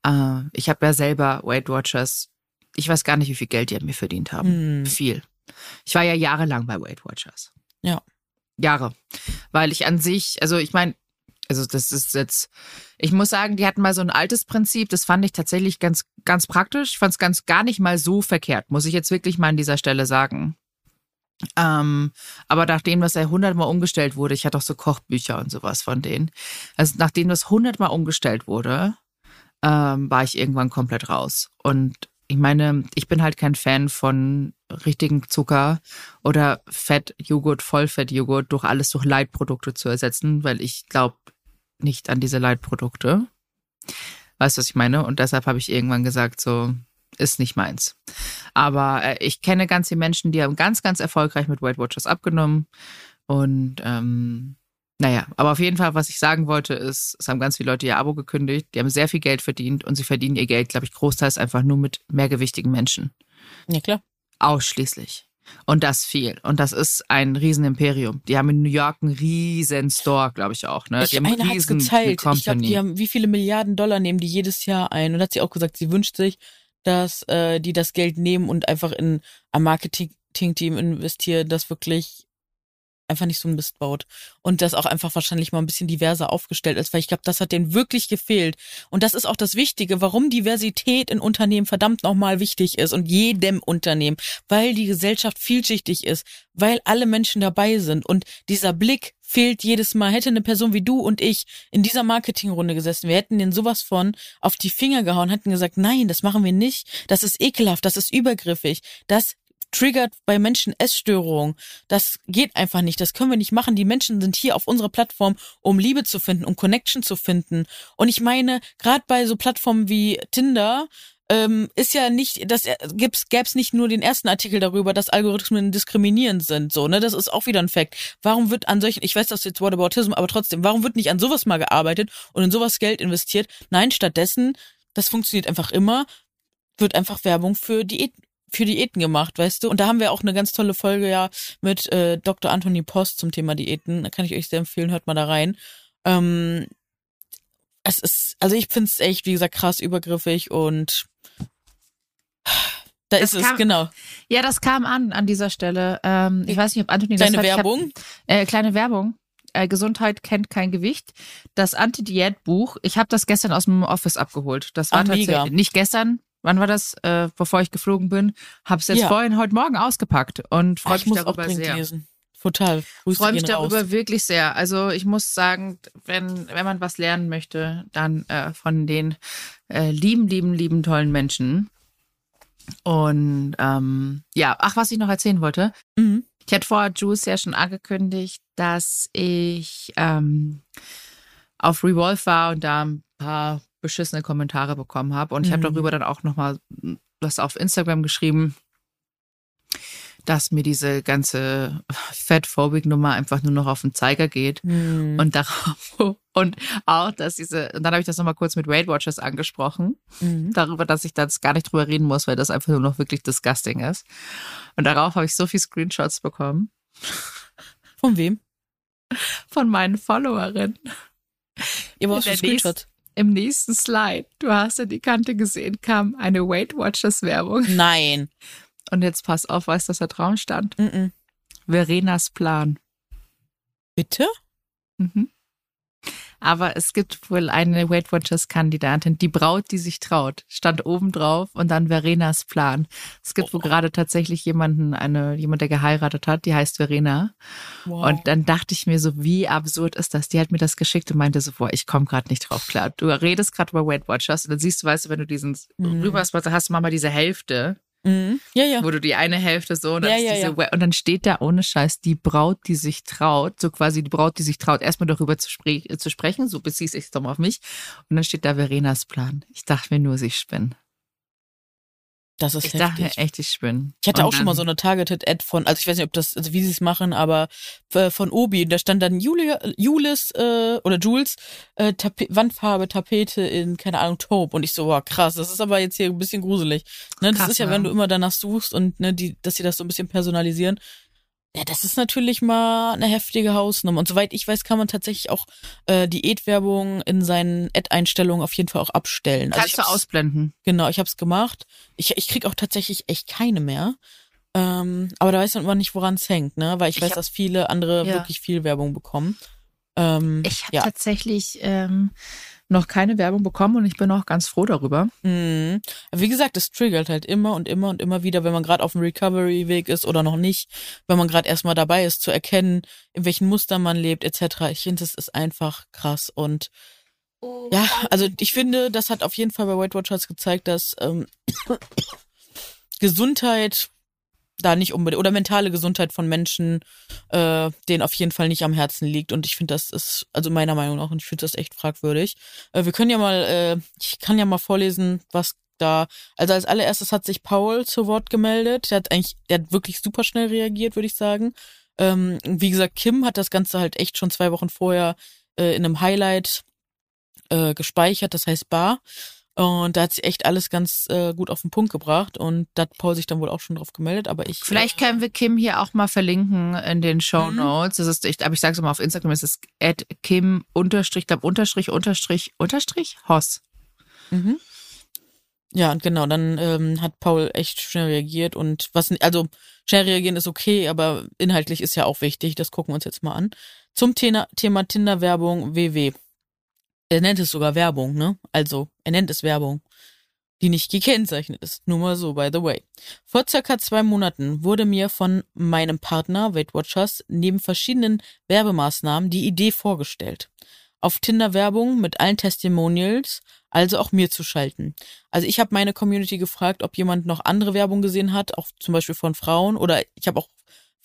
Äh, ich habe ja selber Weight Watchers, ich weiß gar nicht, wie viel Geld die an mir verdient haben. Mhm. Viel. Ich war ja jahrelang bei Weight Watchers. Ja. Jahre. Weil ich an sich, also ich meine, also das ist jetzt, ich muss sagen, die hatten mal so ein altes Prinzip, das fand ich tatsächlich ganz, ganz praktisch. Ich fand es ganz gar nicht mal so verkehrt, muss ich jetzt wirklich mal an dieser Stelle sagen. Ähm, aber nachdem das ja hundertmal umgestellt wurde, ich hatte auch so Kochbücher und sowas von denen. Also nachdem das hundertmal umgestellt wurde, ähm, war ich irgendwann komplett raus. Und ich meine, ich bin halt kein Fan von richtigen Zucker oder Fettjoghurt, Vollfettjoghurt durch alles durch Leitprodukte zu ersetzen, weil ich glaube nicht an diese Leitprodukte. Weißt du, was ich meine? Und deshalb habe ich irgendwann gesagt, so, ist nicht meins. Aber äh, ich kenne ganz viele Menschen, die haben ganz, ganz erfolgreich mit Weight Watchers abgenommen. Und ähm, naja, aber auf jeden Fall, was ich sagen wollte, ist, es haben ganz viele Leute ihr Abo gekündigt, die haben sehr viel Geld verdient und sie verdienen ihr Geld, glaube ich, großteils einfach nur mit mehrgewichtigen Menschen. Ja, klar. Ausschließlich. Und das viel. Und das ist ein Riesenimperium. Die haben in New York einen riesen Store, glaube ich auch. Ne? Ich, die haben eine einen hat's riesen geteilt. Ich glaube, die haben, wie viele Milliarden Dollar nehmen die jedes Jahr ein? Und hat sie auch gesagt, sie wünscht sich, dass äh, die das Geld nehmen und einfach in ein Marketing-Team investieren, das wirklich einfach nicht so ein Mist baut. Und das auch einfach wahrscheinlich mal ein bisschen diverser aufgestellt ist, weil ich glaube, das hat denen wirklich gefehlt. Und das ist auch das Wichtige, warum Diversität in Unternehmen verdammt nochmal wichtig ist und jedem Unternehmen, weil die Gesellschaft vielschichtig ist, weil alle Menschen dabei sind und dieser Blick fehlt jedes Mal. Hätte eine Person wie du und ich in dieser Marketingrunde gesessen, wir hätten den sowas von auf die Finger gehauen, hätten gesagt, nein, das machen wir nicht, das ist ekelhaft, das ist übergriffig, das triggert bei Menschen Essstörungen. Das geht einfach nicht. Das können wir nicht machen. Die Menschen sind hier auf unserer Plattform, um Liebe zu finden, um Connection zu finden. Und ich meine, gerade bei so Plattformen wie Tinder, ähm, ist ja nicht, das gibt's, gäb's nicht nur den ersten Artikel darüber, dass Algorithmen diskriminierend sind, so, ne? Das ist auch wieder ein Fakt. Warum wird an solchen, ich weiß, das jetzt Whataboutism, aber trotzdem, warum wird nicht an sowas mal gearbeitet und in sowas Geld investiert? Nein, stattdessen, das funktioniert einfach immer, wird einfach Werbung für Diät, für Diäten gemacht, weißt du? Und da haben wir auch eine ganz tolle Folge ja mit äh, Dr. Anthony Post zum Thema Diäten. Da kann ich euch sehr empfehlen, hört mal da rein. Ähm, es ist, also ich finde es echt, wie gesagt, krass übergriffig und da Das ist kam- es, genau. Ja, das kam an an dieser Stelle. Ähm, ich weiß nicht, ob Anthony das Kleine hat. Ich hab- Werbung. Äh, kleine Werbung. Äh, Gesundheit kennt kein Gewicht. Das Anti-Diät-Buch. Ich habe das gestern aus dem Office abgeholt. Das war mega. tatsächlich nicht gestern. Wann war das? Äh, bevor ich geflogen bin. Habe es jetzt Ja. vorhin heute Morgen ausgepackt und Ah, freue ich mich muss auch darüber dringend sehr. lesen. Total. Freue mich gehen raus. darüber wirklich sehr. Also ich muss sagen, wenn, wenn man was lernen möchte, dann äh, von den äh, lieben, lieben, lieben, tollen Menschen. Und ähm, ja, ach, was ich noch erzählen wollte. Mhm. Ich hatte vorher Juice ja schon angekündigt, dass ich ähm, auf Revolve war und da ein paar beschissene Kommentare bekommen habe. Und ich habe Mhm. darüber dann auch nochmal was auf Instagram geschrieben, dass mir diese ganze Fatphobic-Nummer einfach nur noch auf den Zeiger geht. Mhm. Und darauf *laughs* und auch, dass diese, und dann habe ich das nochmal kurz mit Weight Watchers angesprochen, Mhm. darüber, dass ich da gar nicht drüber reden muss, weil das einfach nur noch wirklich disgusting ist. Und darauf habe ich so viel Screenshots bekommen Von wem? von meinen Followerinnen. Ihr braucht einen Screenshot. Im nächsten Slide, du hast ja die Kante gesehen, kam eine Weight Watchers Werbung. Nein. Und jetzt pass auf, weißt du, was da drauf stand? Mhm. Verenas Plan. Bitte? Mhm. Aber es gibt wohl eine Weight Watchers Kandidatin, die Braut, die sich traut, stand oben drauf und dann Verenas Plan. Es gibt wohl Oh. gerade tatsächlich jemanden, eine, jemand, der geheiratet hat, die heißt Verena. Wow. Und dann dachte ich mir so, wie absurd ist das? Die hat mir das geschickt und meinte so, boah, ich komme gerade nicht drauf klar. Du redest gerade über Weight Watchers und dann siehst du, weißt du, wenn du diesen Mhm. rüber hast, hast du mal diese Hälfte, Mhm. Ja, ja. wo du die eine Hälfte so und dann, Ja, ist ja, diese ja. Und dann steht da ohne Scheiß die Braut, die sich traut, so quasi die Braut, die sich traut, erstmal darüber zu, spre zu sprechen, so bezieht sich doch mal auf mich. Und dann steht da Verenas Plan. Ich dachte mir nur, sie spinnen. Das ist ich heftig. dachte echt, ich bin. Ich hatte Und auch schon mal so eine Targeted-Ad von, also ich weiß nicht, ob das, also wie sie es machen, aber äh, von Obi, da stand dann Julia, Julis äh, oder Jules äh, Tape Wandfarbe, Tapete in, keine Ahnung, Taupe. Und ich so, wow, krass, das ist aber jetzt hier ein bisschen gruselig. Ne, das Krass, ist ja, ja. wenn du immer danach suchst und ne, die, dass sie das so ein bisschen personalisieren. Ja, das ist natürlich mal eine heftige Hausnummer. Und soweit ich weiß, kann man tatsächlich auch äh, Diätwerbung in seinen Ad-Einstellungen auf jeden Fall auch abstellen. Also Kannst ich du ausblenden. Genau, ich habe es gemacht. Ich, ich krieg auch tatsächlich echt keine mehr. Ähm, aber da weiß man immer nicht, woran es hängt, ne? Weil ich, Ich weiß, hab- dass viele andere Ja. wirklich viel Werbung bekommen. Ähm, Ich habe ja. tatsächlich ähm, noch keine Werbung bekommen und ich bin auch ganz froh darüber. Mhm. Aber Wie gesagt, es triggert halt immer und immer und immer wieder, wenn man gerade auf dem Recovery-Weg ist oder noch nicht, wenn man gerade erstmal dabei ist, zu erkennen, in welchen Mustern man lebt, etc. Ich finde, das ist einfach krass und ja, also ich finde, das hat auf jeden Fall bei Weight Watchers gezeigt, dass ähm, *coughs* Gesundheit da nicht unbedingt oder mentale Gesundheit von Menschen äh, denen auf jeden Fall nicht am Herzen liegt und ich finde das ist also meiner Meinung nach und ich finde das echt fragwürdig. Äh, wir können ja mal äh, ich kann ja mal vorlesen, was da also als allererstes hat sich Paul zu Wort gemeldet. Der hat eigentlich der hat wirklich super schnell reagiert, würde ich sagen. Ähm, wie gesagt, Kim hat das Ganze halt echt schon zwei Wochen vorher äh, in einem Highlight äh, gespeichert, das heißt Bar. Und da hat sie echt alles ganz äh, gut auf den Punkt gebracht und da hat Paul sich dann wohl auch schon drauf gemeldet, aber ich. Vielleicht können wir Kim hier auch mal verlinken in den Show Notes. Das ist echt, aber ich sage es mal auf Instagram, es ist at Kim unterstrich, glaub unterstrich, unterstrich, unterstrich, Hoss. Mhm. Ja, und genau, dann ähm, hat Paul echt schnell reagiert und was, also schnell reagieren ist okay, aber inhaltlich ist ja auch wichtig, das gucken wir uns jetzt mal an. Zum Thema, Thema Tinder-Werbung WW. Er nennt es sogar Werbung, ne? Also, er nennt es Werbung, die nicht gekennzeichnet ist. Nur mal so, by the way. Vor circa zwei Monaten wurde mir von meinem Partner, Weight Watchers, neben verschiedenen Werbemaßnahmen die Idee vorgestellt. Auf Tinder Werbung mit allen Testimonials, also auch mir zu schalten. Also ich habe meine Community gefragt, ob jemand noch andere Werbung gesehen hat, auch zum Beispiel von Frauen oder ich habe auch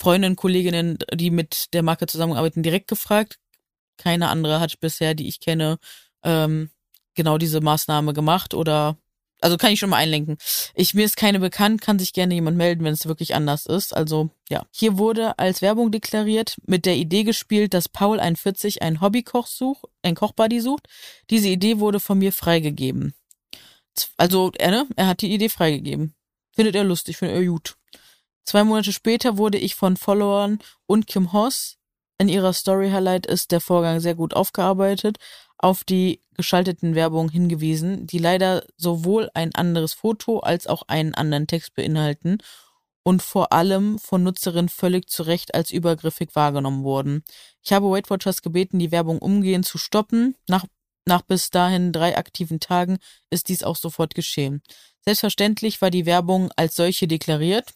Freundinnen, Kolleginnen, die mit der Marke zusammenarbeiten, direkt gefragt. Keine andere hat bisher, die ich kenne, ähm, genau diese Maßnahme gemacht oder also kann ich schon mal einlenken. Ich mir ist keine bekannt, kann sich gerne jemand melden, wenn es wirklich anders ist. Also ja, hier wurde als Werbung deklariert, mit der Idee gespielt, dass Paul 41 einen Hobbykoch sucht, ein Kochbuddy sucht. Diese Idee wurde von mir freigegeben. Also er, ne, er hat die Idee freigegeben. Findet er lustig, findet er gut. Zwei Monate später wurde ich von Followern und Kim Hoss in ihrer Story Highlight ist der Vorgang sehr gut aufgearbeitet, auf die geschalteten Werbung hingewiesen, die leider sowohl ein anderes Foto als auch einen anderen Text beinhalten und vor allem von Nutzerinnen völlig zu Recht als übergriffig wahrgenommen wurden. Ich habe Weight Watchers gebeten, die Werbung umgehend zu stoppen. Nach, nach bis dahin drei aktiven Tagen ist dies auch sofort geschehen. Selbstverständlich war die Werbung als solche deklariert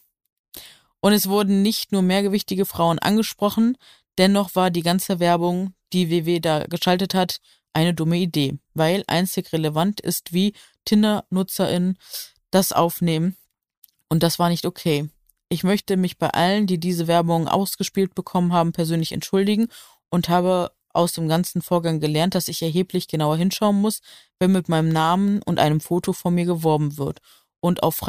und es wurden nicht nur mehrgewichtige Frauen angesprochen, dennoch war die ganze Werbung, die WW da geschaltet hat, eine dumme Idee, weil einzig relevant ist, wie Tinder-NutzerInnen das aufnehmen und das war nicht okay. Ich möchte mich bei allen, die diese Werbung ausgespielt bekommen haben, persönlich entschuldigen und habe aus dem ganzen Vorgang gelernt, dass ich erheblich genauer hinschauen muss, wenn mit meinem Namen und einem Foto von mir geworben wird und auf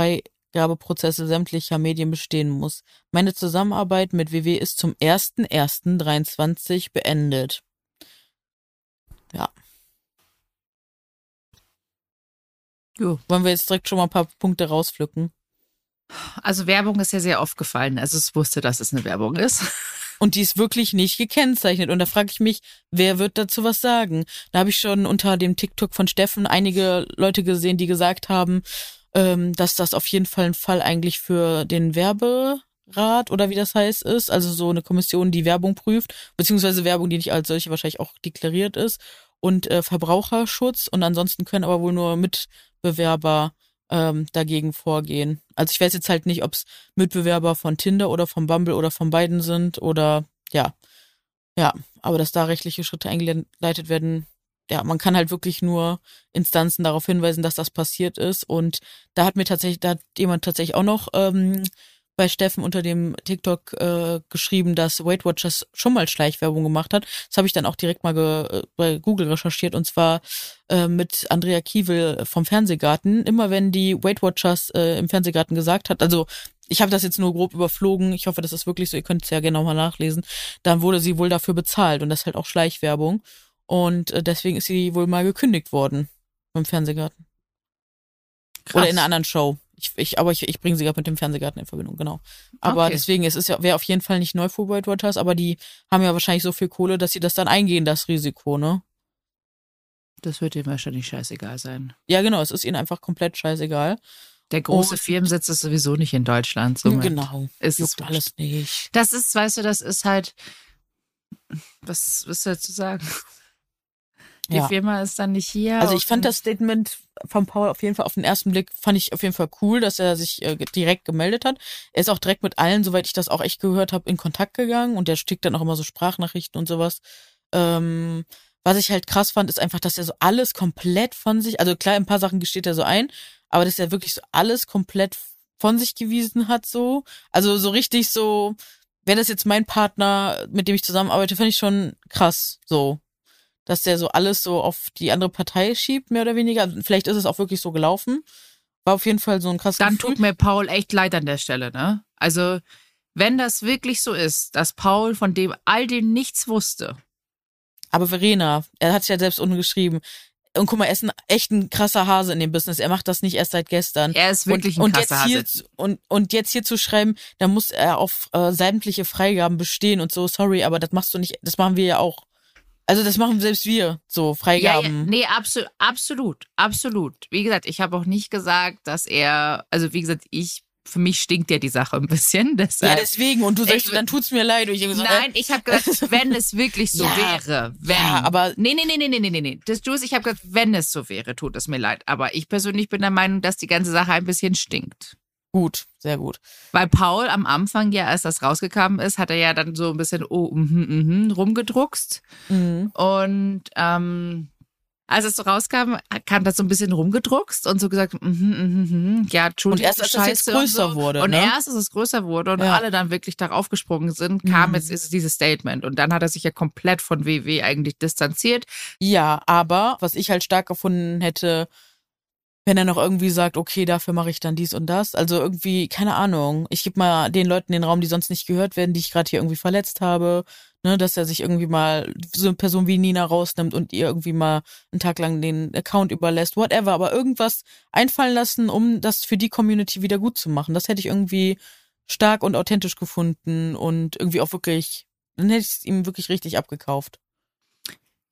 Freigabeprozesse sämtlicher Medien bestehen muss. Meine Zusammenarbeit mit WW ist zum 1.1.23 beendet. Ja. Jo, wollen wir jetzt direkt schon mal ein paar Punkte rauspflücken? Also Werbung ist ja sehr oft gefallen. Also es wusste, dass es eine Werbung ist. *laughs* Und die ist wirklich nicht gekennzeichnet. Und da frage ich mich, wer wird dazu was sagen? Da habe ich schon unter dem TikTok von Steffen einige Leute gesehen, die gesagt haben, ähm, dass das auf jeden Fall ein Fall eigentlich für den Werberat oder wie das heißt ist. Also so eine Kommission, die Werbung prüft, beziehungsweise Werbung, die nicht als solche wahrscheinlich auch deklariert ist. Und äh, Verbraucherschutz. Und ansonsten können aber wohl nur Mitbewerber ähm, dagegen vorgehen. Also ich weiß jetzt halt nicht, ob es Mitbewerber von Tinder oder von Bumble oder von beiden sind oder ja. Ja, aber dass da rechtliche Schritte eingeleitet werden, ja, man kann halt wirklich nur Instanzen darauf hinweisen, dass das passiert ist. Und da hat mir tatsächlich, da hat jemand tatsächlich auch noch ähm, bei Steffen unter dem TikTok äh, geschrieben, dass Weight Watchers schon mal Schleichwerbung gemacht hat. Das habe ich dann auch direkt mal ge, äh, bei Google recherchiert und zwar äh, mit Andrea Kiewel vom Fernsehgarten. Immer wenn die Weight Watchers äh, im Fernsehgarten gesagt hat, also ich habe das jetzt nur grob überflogen, ich hoffe, das ist wirklich so, ihr könnt es ja gerne nochmal nachlesen, dann wurde sie wohl dafür bezahlt und das ist halt auch Schleichwerbung. Und äh, deswegen ist sie wohl mal gekündigt worden beim Fernsehgarten. Krass. Oder in einer anderen Show. Ich, ich, aber ich, ich bringe sie gerade mit dem Fernsehgarten in Verbindung, genau. Aber okay. deswegen, es ist ja, wäre auf jeden Fall nicht neu für World Watchers, aber die haben ja wahrscheinlich so viel Kohle, dass sie das dann eingehen, das Risiko, ne? Das wird ihnen wahrscheinlich scheißegal sein. Ja, genau, es ist ihnen einfach komplett scheißegal. Der große Und, Firmensitz ist sowieso nicht in Deutschland. Somit genau. Ist Juckt alles nicht. Das ist, weißt du, das ist halt, was willst du dazu sagen? Die ja. Firma ist dann nicht hier. Also ich fand das Statement von Paul auf jeden Fall auf den ersten Blick, fand ich auf jeden Fall cool, dass er sich äh, direkt gemeldet hat. Er ist auch direkt mit allen, soweit ich das auch echt gehört habe, in Kontakt gegangen und der stickt dann auch immer so Sprachnachrichten und sowas. Ähm, was ich halt krass fand, ist einfach, dass er so alles komplett von sich, also klar, ein paar Sachen gesteht er so ein, aber dass er wirklich so alles komplett von sich gewiesen hat, so. Also so richtig so, wäre das jetzt mein Partner, mit dem ich zusammenarbeite, finde ich schon krass, so dass der so alles so auf die andere Partei schiebt, mehr oder weniger. Also vielleicht ist es auch wirklich so gelaufen. War auf jeden Fall so ein krasses Dann Gefühl. tut mir Paul echt leid an der Stelle, ne? Also, wenn das wirklich so ist, dass Paul von dem all dem nichts wusste. Aber Verena, er hat es ja selbst unten geschrieben. Und guck mal, er ist ein echt ein krasser Hase in dem Business. Er macht das nicht erst seit gestern. Er ist wirklich und, ein krasser Hase. Hier, und, und jetzt hier zu schreiben, da muss er auf äh, sämtliche Freigaben bestehen und so, sorry, aber das machst du nicht, das machen wir ja auch. Also das machen selbst wir, so Freigaben. Ja, ja, nee, absolut, absolut, absolut. Wie gesagt, ich habe auch nicht gesagt, dass er, also wie gesagt, ich für mich stinkt ja die Sache ein bisschen. *laughs* Deshalb, ja, deswegen. Und du sagst, ich, dann tut's mir leid. Ich so, nein, ich habe gesagt, *laughs* wenn es wirklich so ja, wäre. Wenn. Ja, aber. Nee, nee, nee, nee, nee, nee, nee. Das, du, ich habe gesagt, wenn es so wäre, tut es mir leid. Aber ich persönlich bin der Meinung, dass die ganze Sache ein bisschen stinkt. Gut, sehr gut. Weil Paul am Anfang ja, als das rausgekommen ist, hat er ja dann so ein bisschen oh, mhm, mhm, rumgedruckst. Mhm. Und ähm, als es so rauskam, kam das so ein bisschen rumgedruckst und so gesagt, mhm, mhm, mhm, ja, Entschuldigung. Und erst als Scheiße es jetzt größer und so. wurde. Und ne? erst als es größer wurde und ja. alle dann wirklich darauf gesprungen sind, kam mhm. jetzt ist dieses Statement. Und dann hat er sich ja komplett von WW eigentlich distanziert. Ja, aber was ich halt stark gefunden hätte, wenn er noch irgendwie sagt, okay, dafür mache ich dann dies und das. Also irgendwie, keine Ahnung. Ich gebe mal den Leuten den Raum, die sonst nicht gehört werden, die ich gerade hier irgendwie verletzt habe. Ne, dass er sich irgendwie mal so eine Person wie Nina rausnimmt und ihr irgendwie mal einen Tag lang den Account überlässt, whatever, aber irgendwas einfallen lassen, um das für die Community wieder gut zu machen. Das hätte ich irgendwie stark und authentisch gefunden und irgendwie auch wirklich, dann hätte ich es ihm wirklich richtig abgekauft.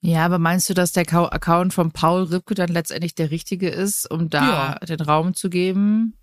Ja, aber meinst du, dass der Account von Paul Ripke dann letztendlich der richtige ist, um da ja. den Raum zu geben?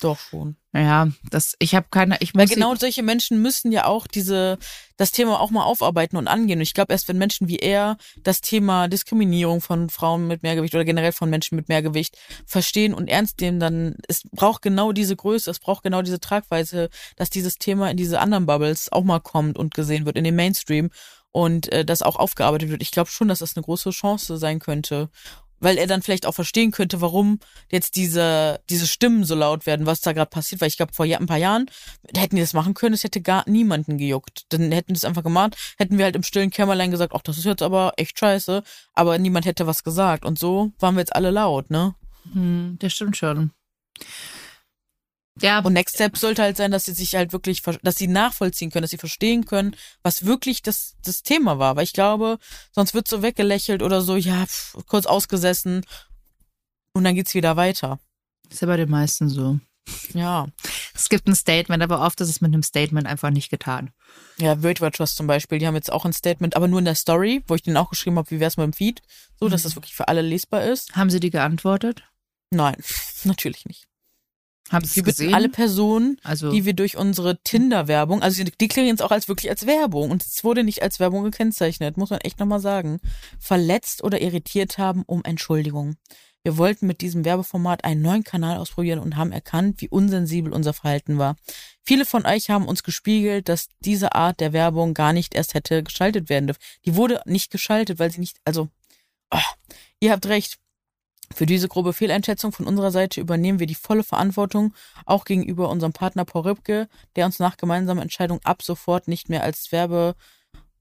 Doch schon. Ja, das ich habe keine ich Weil genau solche Menschen müssen ja auch diese das Thema auch mal aufarbeiten und angehen und ich glaube erst wenn Menschen wie er das Thema Diskriminierung von Frauen mit Mehrgewicht oder generell von Menschen mit Mehrgewicht verstehen und ernst nehmen, dann es braucht genau diese Größe, es braucht genau diese Tragweise, dass dieses Thema in diese anderen Bubbles auch mal kommt und gesehen wird in den Mainstream und äh, das auch aufgearbeitet wird. Ich glaube schon, dass das eine große Chance sein könnte. Weil er dann vielleicht auch verstehen könnte, warum jetzt diese, diese Stimmen so laut werden, was da gerade passiert. Weil ich glaube, vor ein paar Jahren hätten die das machen können, es hätte gar niemanden gejuckt. Dann hätten die es einfach gemacht, hätten wir halt im stillen Kämmerlein gesagt, ach, das ist jetzt aber echt scheiße. Aber niemand hätte was gesagt. Und so waren wir jetzt alle laut, ne? Hm, das stimmt schon. Ja. Und Next Step sollte halt sein, dass sie sich halt wirklich, dass sie nachvollziehen können, dass sie verstehen können, was wirklich das, das Thema war. Weil ich glaube, sonst wird so weggelächelt oder so, ja, pff, kurz ausgesessen und dann geht's wieder weiter. ist ja bei den meisten so. Ja. Es gibt ein Statement, aber oft ist es mit einem Statement einfach nicht getan. Ja, World Watchers zum Beispiel, die haben jetzt auch ein Statement, aber nur in der Story, wo ich denen auch geschrieben habe, wie wär's mit dem Feed, so, dass mhm. das wirklich für alle lesbar ist. Haben sie die geantwortet? Nein, *laughs* natürlich nicht. Haben Sie gesehen? alle Personen, also, die wir durch unsere Tinder-Werbung, also sie deklarieren es auch als wirklich als Werbung und es wurde nicht als Werbung gekennzeichnet, muss man echt nochmal sagen, verletzt oder irritiert haben um Entschuldigung. Wir wollten mit diesem Werbeformat einen neuen Kanal ausprobieren und haben erkannt, wie unsensibel unser Verhalten war. Viele von euch haben uns gespiegelt, dass diese Art der Werbung gar nicht erst hätte geschaltet werden dürfen. Die wurde nicht geschaltet, weil sie nicht, also, oh, ihr habt recht Für diese grobe Fehleinschätzung von unserer Seite übernehmen wir die volle Verantwortung, auch gegenüber unserem Partner Paul Ripke, der uns nach gemeinsamer Entscheidung ab sofort nicht mehr als Werbe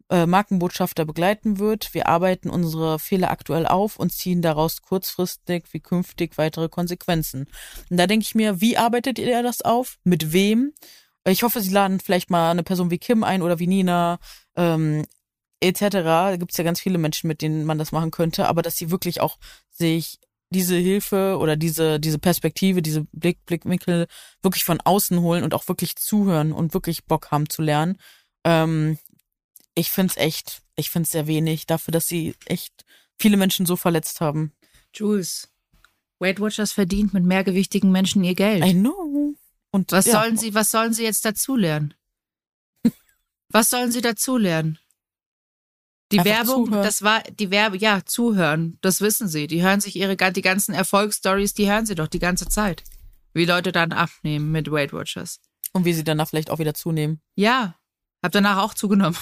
äh, Markenbotschafter begleiten wird. Wir arbeiten unsere Fehler aktuell auf und ziehen daraus kurzfristig wie künftig weitere Konsequenzen. Und da denke ich mir, wie arbeitet ihr das auf? Mit wem? Ich hoffe, sie laden vielleicht mal eine Person wie Kim ein oder wie Nina, ähm, etc. Da gibt es ja ganz viele Menschen, mit denen man das machen könnte, aber dass sie wirklich auch sich diese Hilfe oder diese, diese Perspektive, diese Blick, Blickwinkel wirklich von außen holen und auch wirklich zuhören und wirklich Bock haben zu lernen. Ähm, ich find's echt, ich find's sehr wenig dafür, dass sie echt viele Menschen so verletzt haben. Jules, Weight Watchers verdient mit mehrgewichtigen Menschen ihr Geld. I know. Und was ja. sollen sie, was sollen sie jetzt dazulernen? was sollen sie dazulernen? Die Einfach Werbung, zuhören. das war die Werbe, ja, zuhören, das wissen sie. Die hören sich ihre die ganzen Erfolgsstories, die hören sie doch die ganze Zeit. Wie Leute dann abnehmen mit Weight Watchers. Und wie sie danach vielleicht auch wieder zunehmen. Ja, hab danach auch zugenommen.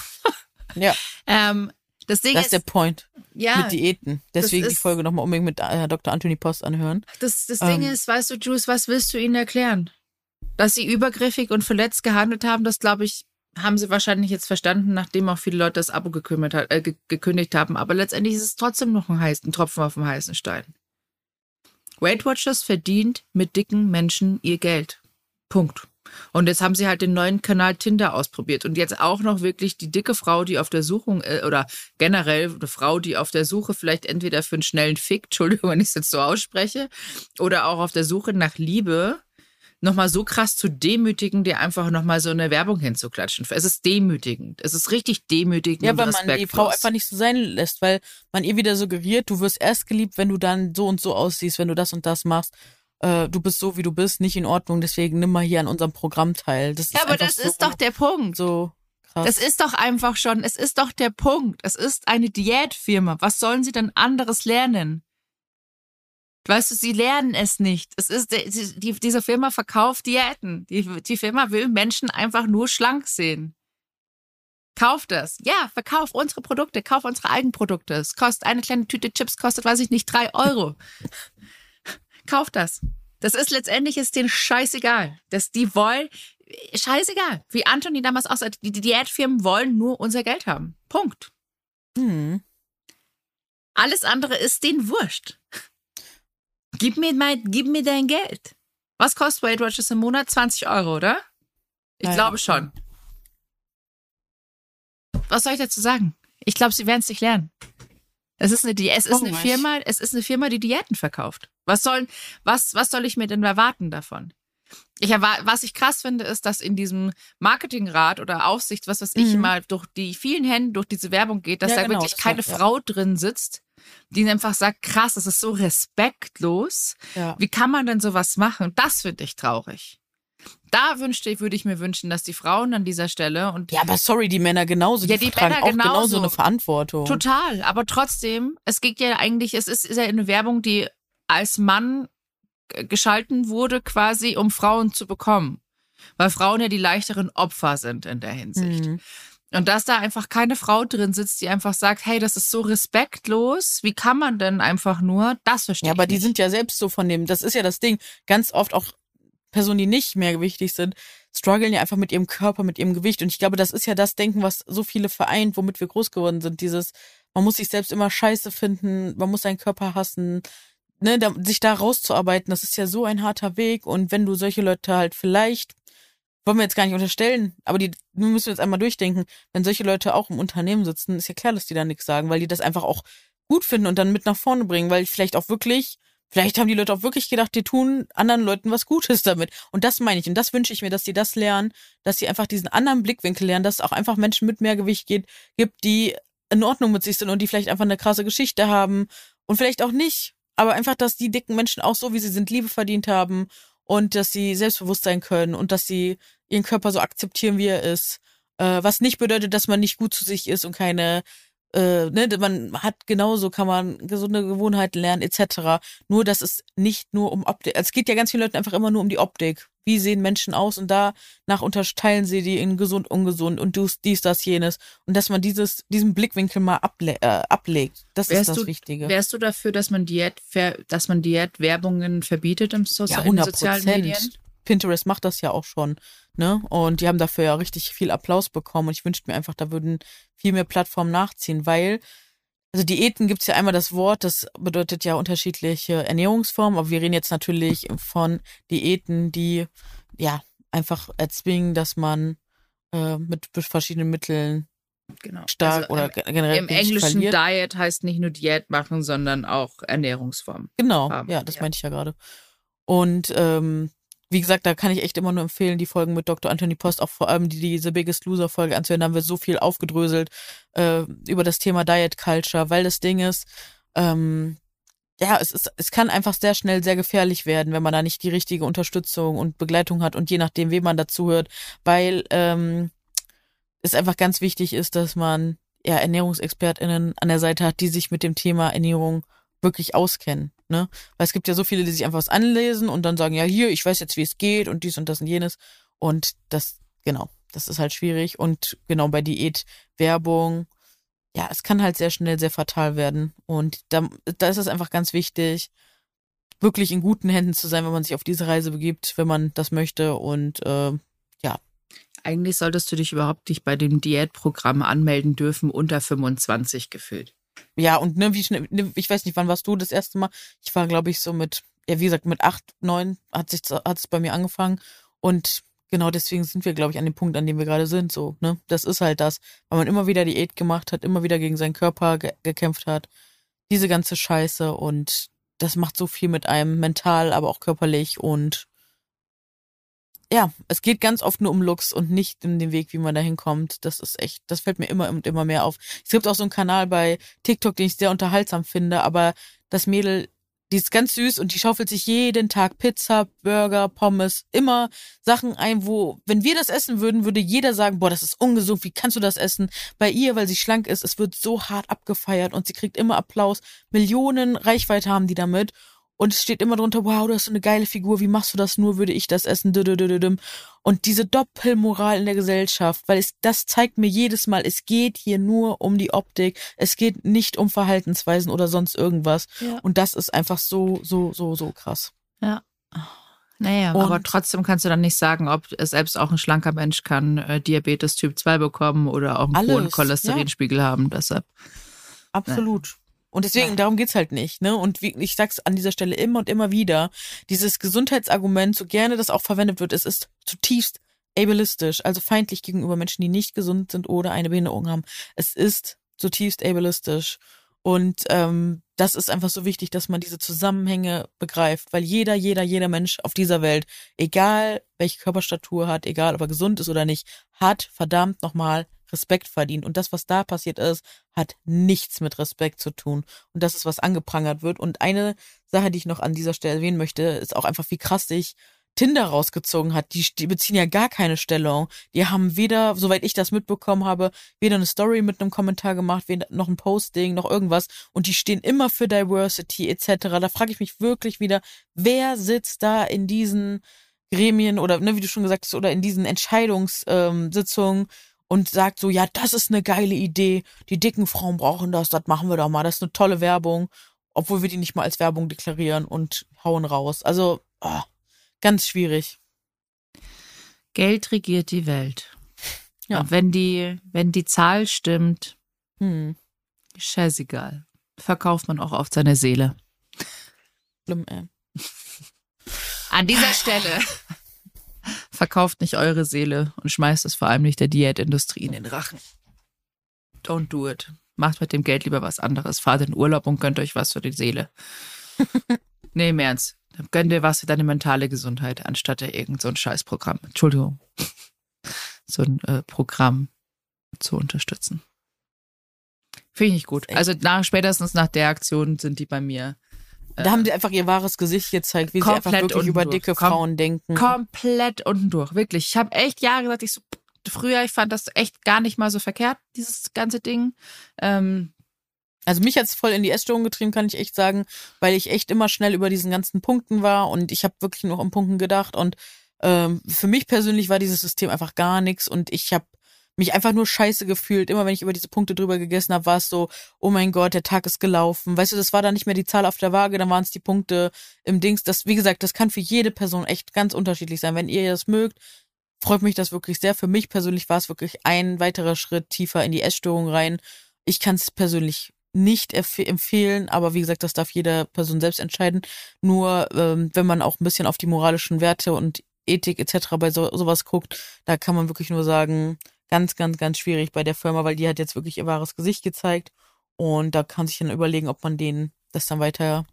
ja. *laughs* Ähm, das Ding das ist, ist der Point. Ja. Mit Diäten. Deswegen ist, die Folge nochmal unbedingt mit äh, Dr. Anthony Post anhören. Das, das ähm, Ding ist, weißt du, Jules, was willst du ihnen erklären? Dass sie übergriffig und verletzt gehandelt haben, das glaube ich, haben sie wahrscheinlich jetzt verstanden, nachdem auch viele Leute das Abo gekümmert, äh, gekündigt haben. Aber letztendlich ist es trotzdem noch ein, heißen, Tropfen auf dem heißen Stein. Weight Watchers verdient mit dicken Menschen ihr Geld. Punkt. Und jetzt haben sie halt den neuen Kanal Tinder ausprobiert und jetzt auch noch wirklich die dicke Frau, die auf der Suche äh, oder generell eine Frau, die auf der Suche vielleicht entweder für einen schnellen Fick, *laughs* Entschuldigung, wenn ich es jetzt so ausspreche, oder auch auf der Suche nach Liebe, nochmal so krass zu demütigen, dir einfach nochmal so eine Werbung hinzuklatschen. Es ist demütigend. Es ist richtig demütigend. Ja, weil man die Frau einfach nicht so sein lässt, weil man ihr wieder suggeriert, du wirst erst geliebt, wenn du dann so und so aussiehst, wenn du das und das machst. Äh, du bist so, wie du bist, nicht in Ordnung, deswegen nimm mal hier an unserem Programm teil. Das ja, aber das so, ist doch der Punkt. So krass. Das ist doch einfach schon, es ist doch der Punkt. Es ist eine Diätfirma. Was sollen sie denn anderes lernen? Weißt du, sie lernen es nicht. Es ist, die, diese Firma verkauft Diäten. Die, die Firma will Menschen einfach nur schlank sehen. Kauf das. Ja, verkauf unsere Produkte, kauf unsere Eigenprodukte. Es kostet eine kleine Tüte Chips, kostet, weiß ich nicht, drei Euro. *laughs* kauf das. Das ist letztendlich ist denen scheißegal. Dass die wollen, scheißegal. Wie Anthony damals auch sagt, die Diätfirmen wollen nur unser Geld haben. Punkt. Hm. Alles andere ist denen wurscht. Gib mir, mein, gib mir dein Geld. Was kostet Weight Watchers im Monat? 20 Euro, oder? Ich Nein. glaube schon. Was soll ich dazu sagen? Ich glaube, sie werden es nicht lernen. Es ist eine, es ist oh, eine Firma, es ist eine Firma, die Diäten verkauft. Was soll, was, was soll ich mir denn erwarten davon? Ich erwarte, was ich krass finde, ist, dass in diesem Marketingrat oder Aufsicht, was weiß ich, mhm. mal durch die vielen Hände durch diese Werbung geht, dass ja, da genau, wirklich keine war, Frau drin sitzt, die einfach sagt, krass, das ist so respektlos. Ja. Wie kann man denn sowas machen? Das finde ich traurig. Da wünschte, würde ich mir wünschen, dass die Frauen an dieser Stelle und ja, aber sorry, die Männer genauso, die, ja, die tragen Männer auch genauso. genauso eine Verantwortung. Total, aber trotzdem, es geht ja eigentlich, es ist, ist ja eine Werbung, die als Mann geschalten wurde, quasi um Frauen zu bekommen, weil Frauen ja die leichteren Opfer sind in der Hinsicht. Mhm. Und dass da einfach keine Frau drin sitzt, die einfach sagt, hey, das ist so respektlos, wie kann man denn einfach nur, das verstehe Ja, aber die sind ja selbst so von dem, das ist ja das Ding, ganz oft auch Personen, die nicht mehr gewichtig sind, strugglen ja einfach mit ihrem Körper, mit ihrem Gewicht. Und ich glaube, das ist ja das Denken, was so viele vereint, womit wir groß geworden sind. Dieses, man muss sich selbst immer scheiße finden, man muss seinen Körper hassen, ne, da, sich da rauszuarbeiten, das ist ja so ein harter Weg. Und wenn du solche Leute halt vielleicht wollen wir jetzt gar nicht unterstellen, aber die wir müssen jetzt einmal durchdenken, wenn solche Leute auch im Unternehmen sitzen, ist ja klar, dass die da nichts sagen, weil die das einfach auch gut finden und dann mit nach vorne bringen, weil vielleicht auch wirklich, vielleicht haben die Leute auch wirklich gedacht, die tun anderen Leuten was Gutes *laughs* damit. Und das meine ich und das wünsche ich mir, dass die das lernen, dass sie einfach diesen anderen Blickwinkel lernen, dass es auch einfach Menschen mit mehr Gewicht geht, gibt, die in Ordnung mit sich sind und die vielleicht einfach eine krasse Geschichte haben und vielleicht auch nicht, aber einfach, dass die dicken Menschen auch so, wie sie sind, Liebe verdient haben und dass sie selbstbewusst sein können und dass sie ihren Körper so akzeptieren, wie er ist. Äh, was nicht bedeutet, dass man nicht gut zu sich ist und keine, äh, ne, man hat genauso, kann man gesunde Gewohnheiten lernen, etc. Nur, dass es nicht nur um Optik, es geht ja ganz vielen Leuten einfach immer nur um die Optik. Wie sehen Menschen aus und danach unterteilen sie die in gesund, ungesund und du dies, das, jenes. Und dass man dieses, diesen Blickwinkel mal able äh, ablegt. Das wärst ist das du, Wichtige. Wärst du dafür, dass man Diät, dass man Diätwerbungen verbietet im so ja, in sozialen Medien? Pinterest macht das ja auch schon, ne? Und die haben dafür ja richtig viel Applaus bekommen. Und ich wünschte mir einfach, da würden viel mehr Plattformen nachziehen, weil also Diäten gibt's ja einmal das Wort, das bedeutet ja unterschiedliche Ernährungsformen, aber wir reden jetzt natürlich von Diäten, die ja einfach erzwingen, dass man äh, mit verschiedenen Mitteln genau. stark also, oder generell im Englischen verliert. Diet heißt nicht nur Diät machen, sondern auch Ernährungsform. Genau, haben. ja, das ja. meinte ich ja gerade. Und ähm, wie gesagt, da kann ich echt immer nur empfehlen, die Folgen mit Dr. Anthony Post, auch vor allem die, diese Biggest Loser Folge anzuhören. Da haben wir so viel aufgedröselt äh, über das Thema Diet Culture, weil das Ding ist, ähm, ja, es ist, es kann einfach sehr schnell sehr gefährlich werden, wenn man da nicht die richtige Unterstützung und Begleitung hat und je nachdem, wem man dazuhört, weil ähm, es einfach ganz wichtig ist, dass man ja ErnährungsexpertInnen an der Seite hat, die sich mit dem Thema Ernährung wirklich auskennen. Ne? Weil es gibt ja so viele, die sich einfach was anlesen und dann sagen, ja, hier, ich weiß jetzt, wie es geht und dies und das und jenes. Und das, genau, das ist halt schwierig. Und genau bei Diätwerbung, ja, es kann halt sehr schnell sehr fatal werden. Und da, da ist es einfach ganz wichtig, wirklich in guten Händen zu sein, wenn man sich auf diese Reise begibt, wenn man das möchte. Und äh, ja. Eigentlich solltest du dich überhaupt nicht bei dem Diätprogramm anmelden dürfen, unter 25 gefühlt. Ja, und ne, wie schnell, ne, ich weiß nicht, wann warst du das erste Mal? Ich war, glaube ich, so mit, ja, wie gesagt, mit acht, neun hat sich hat es bei mir angefangen. Und genau deswegen sind wir, glaube ich, an dem Punkt, an dem wir gerade sind. So, ne? Das ist halt das, weil man immer wieder Diät gemacht hat, immer wieder gegen seinen Körper ge gekämpft hat. Diese ganze Scheiße und das macht so viel mit einem mental, aber auch körperlich und ja, es geht ganz oft nur um Looks und nicht um den Weg, wie man da hinkommt. Das ist echt, das fällt mir immer und immer mehr auf. Es gibt auch so einen Kanal bei TikTok, den ich sehr unterhaltsam finde, aber das Mädel, die ist ganz süß und die schaufelt sich jeden Tag Pizza, Burger, Pommes, immer Sachen ein, wo, wenn wir das essen würden, würde jeder sagen, boah, das ist ungesund, wie kannst du das essen? Bei ihr, weil sie schlank ist, es wird so hart abgefeiert und sie kriegt immer Applaus. Millionen Reichweite haben die damit und es steht immer drunter, wow, du hast so eine geile Figur, wie machst du das nur, würde ich das essen, und diese Doppelmoral in der Gesellschaft, weil es, das zeigt mir jedes Mal, es geht hier nur um die Optik, es geht nicht um Verhaltensweisen oder sonst irgendwas ja. und das ist einfach so, so, so, so krass. Ja. Naja, und aber trotzdem kannst du dann nicht sagen, ob selbst auch ein schlanker Mensch kann äh, Diabetes Typ 2 bekommen oder auch einen hohen Cholesterinspiegel ja. haben, deshalb. Absolut. Und deswegen, ja. darum geht's halt nicht, ne? Und wie, ich sag's an dieser Stelle immer und immer wieder, dieses Gesundheitsargument, so gerne das auch verwendet wird, es ist zutiefst ableistisch, also feindlich gegenüber Menschen, die nicht gesund sind oder eine Behinderung haben. Es ist zutiefst ableistisch. Und ähm, das ist einfach so wichtig, dass man diese Zusammenhänge begreift, weil jeder, jeder, jeder Mensch auf dieser Welt, egal welche Körperstatur hat, egal ob er gesund ist oder nicht, hat verdammt nochmal Respekt verdient. Und das, was da passiert ist, hat nichts mit Respekt zu tun. Und das ist, was angeprangert wird. Und eine Sache, die ich noch an dieser Stelle erwähnen möchte, ist auch einfach, wie krass sich Tinder rausgezogen hat. Die, die beziehen ja gar keine Stellung. Die haben weder, soweit ich das mitbekommen habe, weder eine Story mit einem Kommentar gemacht, weder noch ein Posting, noch irgendwas. Und die stehen immer für Diversity etc. Da frage ich mich wirklich wieder, wer sitzt da in diesen Gremien oder, ne, wie du schon gesagt hast, oder in diesen Entscheidungssitzungen, ähm, und sagt so, ja, das ist eine geile Idee, die dicken Frauen brauchen das, das machen wir doch mal, das ist eine tolle Werbung, obwohl wir die nicht mal als Werbung deklarieren und hauen raus. Also, oh, ganz schwierig. Geld regiert die Welt. *laughs* Ja. Und wenn die, wenn die Zahl stimmt, hm. scheißegal. Verkauft man auch oft seine Seele. Schlimm, ey. An dieser Stelle *laughs* Verkauft nicht eure Seele und schmeißt es vor allem nicht der Diätindustrie in den Rachen. Don't do it. Macht mit dem Geld lieber was anderes. Fahrt in Urlaub und gönnt euch was für die Seele. *laughs* nee, im Ernst. Gönn dir was für deine mentale Gesundheit, anstatt dir irgend so ein Scheißprogramm. Entschuldigung. *laughs* so ein äh, Programm zu unterstützen. Finde ich nicht gut. Also nach, spätestens nach der Aktion sind die bei mir da haben die einfach ihr wahres Gesicht gezeigt, wie sie einfach wirklich über dicke Kom Frauen denken. Komplett unten durch, wirklich. Ich habe echt Jahre gesagt, ich so, früher, ich fand das echt gar nicht mal so verkehrt, dieses ganze Ding. Ähm, also mich hat's voll in die Essstörung getrieben, kann ich echt sagen, weil ich echt immer schnell über diesen ganzen Punkten war und ich habe wirklich nur um Punkten gedacht und Ähm, für mich persönlich war dieses System einfach gar nichts und ich habe mich einfach nur scheiße gefühlt. Immer wenn ich über diese Punkte drüber gegessen habe, war es so, oh mein Gott, der Tag ist gelaufen. Weißt du, das war dann nicht mehr die Zahl auf der Waage, dann waren es die Punkte im Dings. Das, wie gesagt, das kann für jede Person echt ganz unterschiedlich sein. Wenn ihr das mögt, freut mich das wirklich sehr. Für mich persönlich war es wirklich ein weiterer Schritt tiefer in die Essstörung rein. Ich kann es persönlich nicht empfehlen, aber wie gesagt, das darf jede Person selbst entscheiden. Nur ähm, wenn man auch ein bisschen auf die moralischen Werte und Ethik etc. bei so, sowas guckt, da kann man wirklich nur sagen, ganz, ganz, ganz schwierig bei der Firma, weil die hat jetzt wirklich ihr wahres Gesicht gezeigt und da kann sich dann überlegen, ob man denen das dann weiter,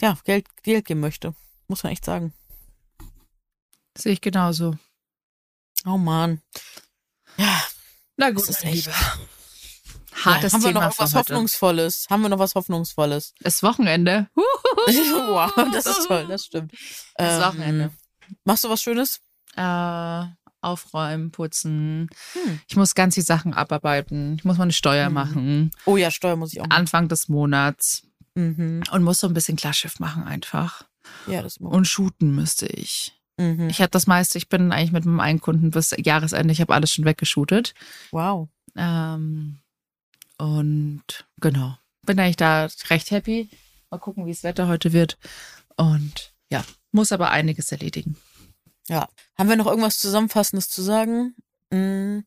ja, Geld, Geld geben möchte. Muss man echt sagen. Sehe ich genauso. Oh man. Ja. Na gut, das ist echt. Hartes ja, haben wir Thema noch was Hoffnungsvolles? Haben wir noch was Hoffnungsvolles? Das Wochenende. *laughs* wow, das ist toll, das stimmt. Das ähm, Wochenende. Machst du was Schönes? Äh, aufräumen, putzen. Hm. Ich muss ganz viele Sachen abarbeiten. Ich muss meine Steuer hm. machen. Oh ja, Steuer muss ich auch. Machen. Anfang des Monats. Mhm. Und muss so ein bisschen Klarschiff machen einfach. Ja, das muss. Und shooten müsste ich. Mhm. Ich habe das meiste, ich bin eigentlich mit meinem einen Kunden bis Jahresende, ich habe alles schon weggeshootet. Wow. Ähm, und genau, bin eigentlich da recht happy. Mal gucken, wie das Wetter heute wird. Und ja, muss aber einiges erledigen. Ja. Haben wir noch irgendwas Zusammenfassendes zu sagen? Hm.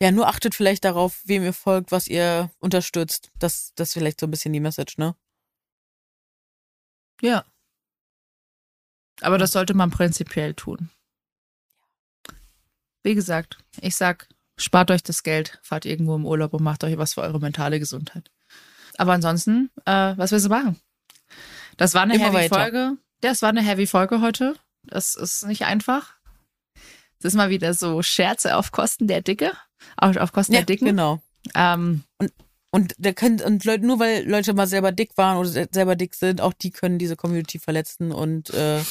Ja, nur achtet vielleicht darauf, wem ihr folgt, was ihr unterstützt. Das, das ist vielleicht so ein bisschen die Message, ne? Ja. Aber das sollte man prinzipiell tun. Wie gesagt, ich sag, spart euch das Geld, fahrt irgendwo im Urlaub und macht euch was für eure mentale Gesundheit. Aber ansonsten, äh, was willst du machen? Das war eine Immer heavy weiter. Folge. Das war eine heavy Folge heute. Das ist nicht einfach. Das ist mal wieder so Scherze auf Kosten der Dicke. Auf, auf Kosten ja, der Dicken. Genau. Ähm, und und der können, und Leute, nur weil Leute mal selber dick waren oder selber dick sind, auch die können diese Community verletzen und äh,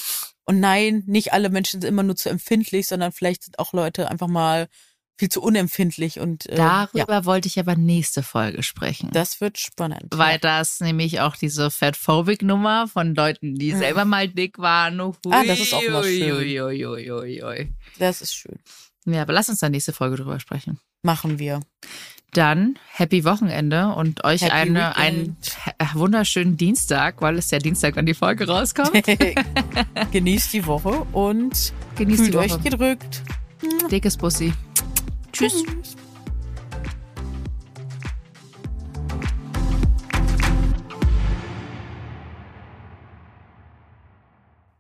und nein, nicht alle Menschen sind immer nur zu empfindlich, sondern vielleicht sind auch Leute einfach mal viel zu unempfindlich und äh, darüber ja. wollte ich aber nächste Folge sprechen. Das wird spannend. Weil das nämlich auch diese Fatphobic Nummer von Leuten, die mhm. selber mal dick waren. Hui, ah, das ist auch mal schön. Ui, ui, ui, das ist schön. Ja, aber lass uns dann nächste Folge drüber sprechen. Machen wir. Dann happy Wochenende und euch eine, einen wunderschönen Dienstag, weil es ja Dienstag, wenn die Folge rauskommt. *laughs* Genießt die Woche und Genießt die Woche. euch gedrückt. Dickes Bussi. Tschüss.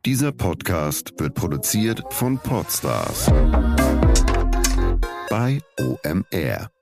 Dieser Podcast wird produziert von Podstars bei OMR.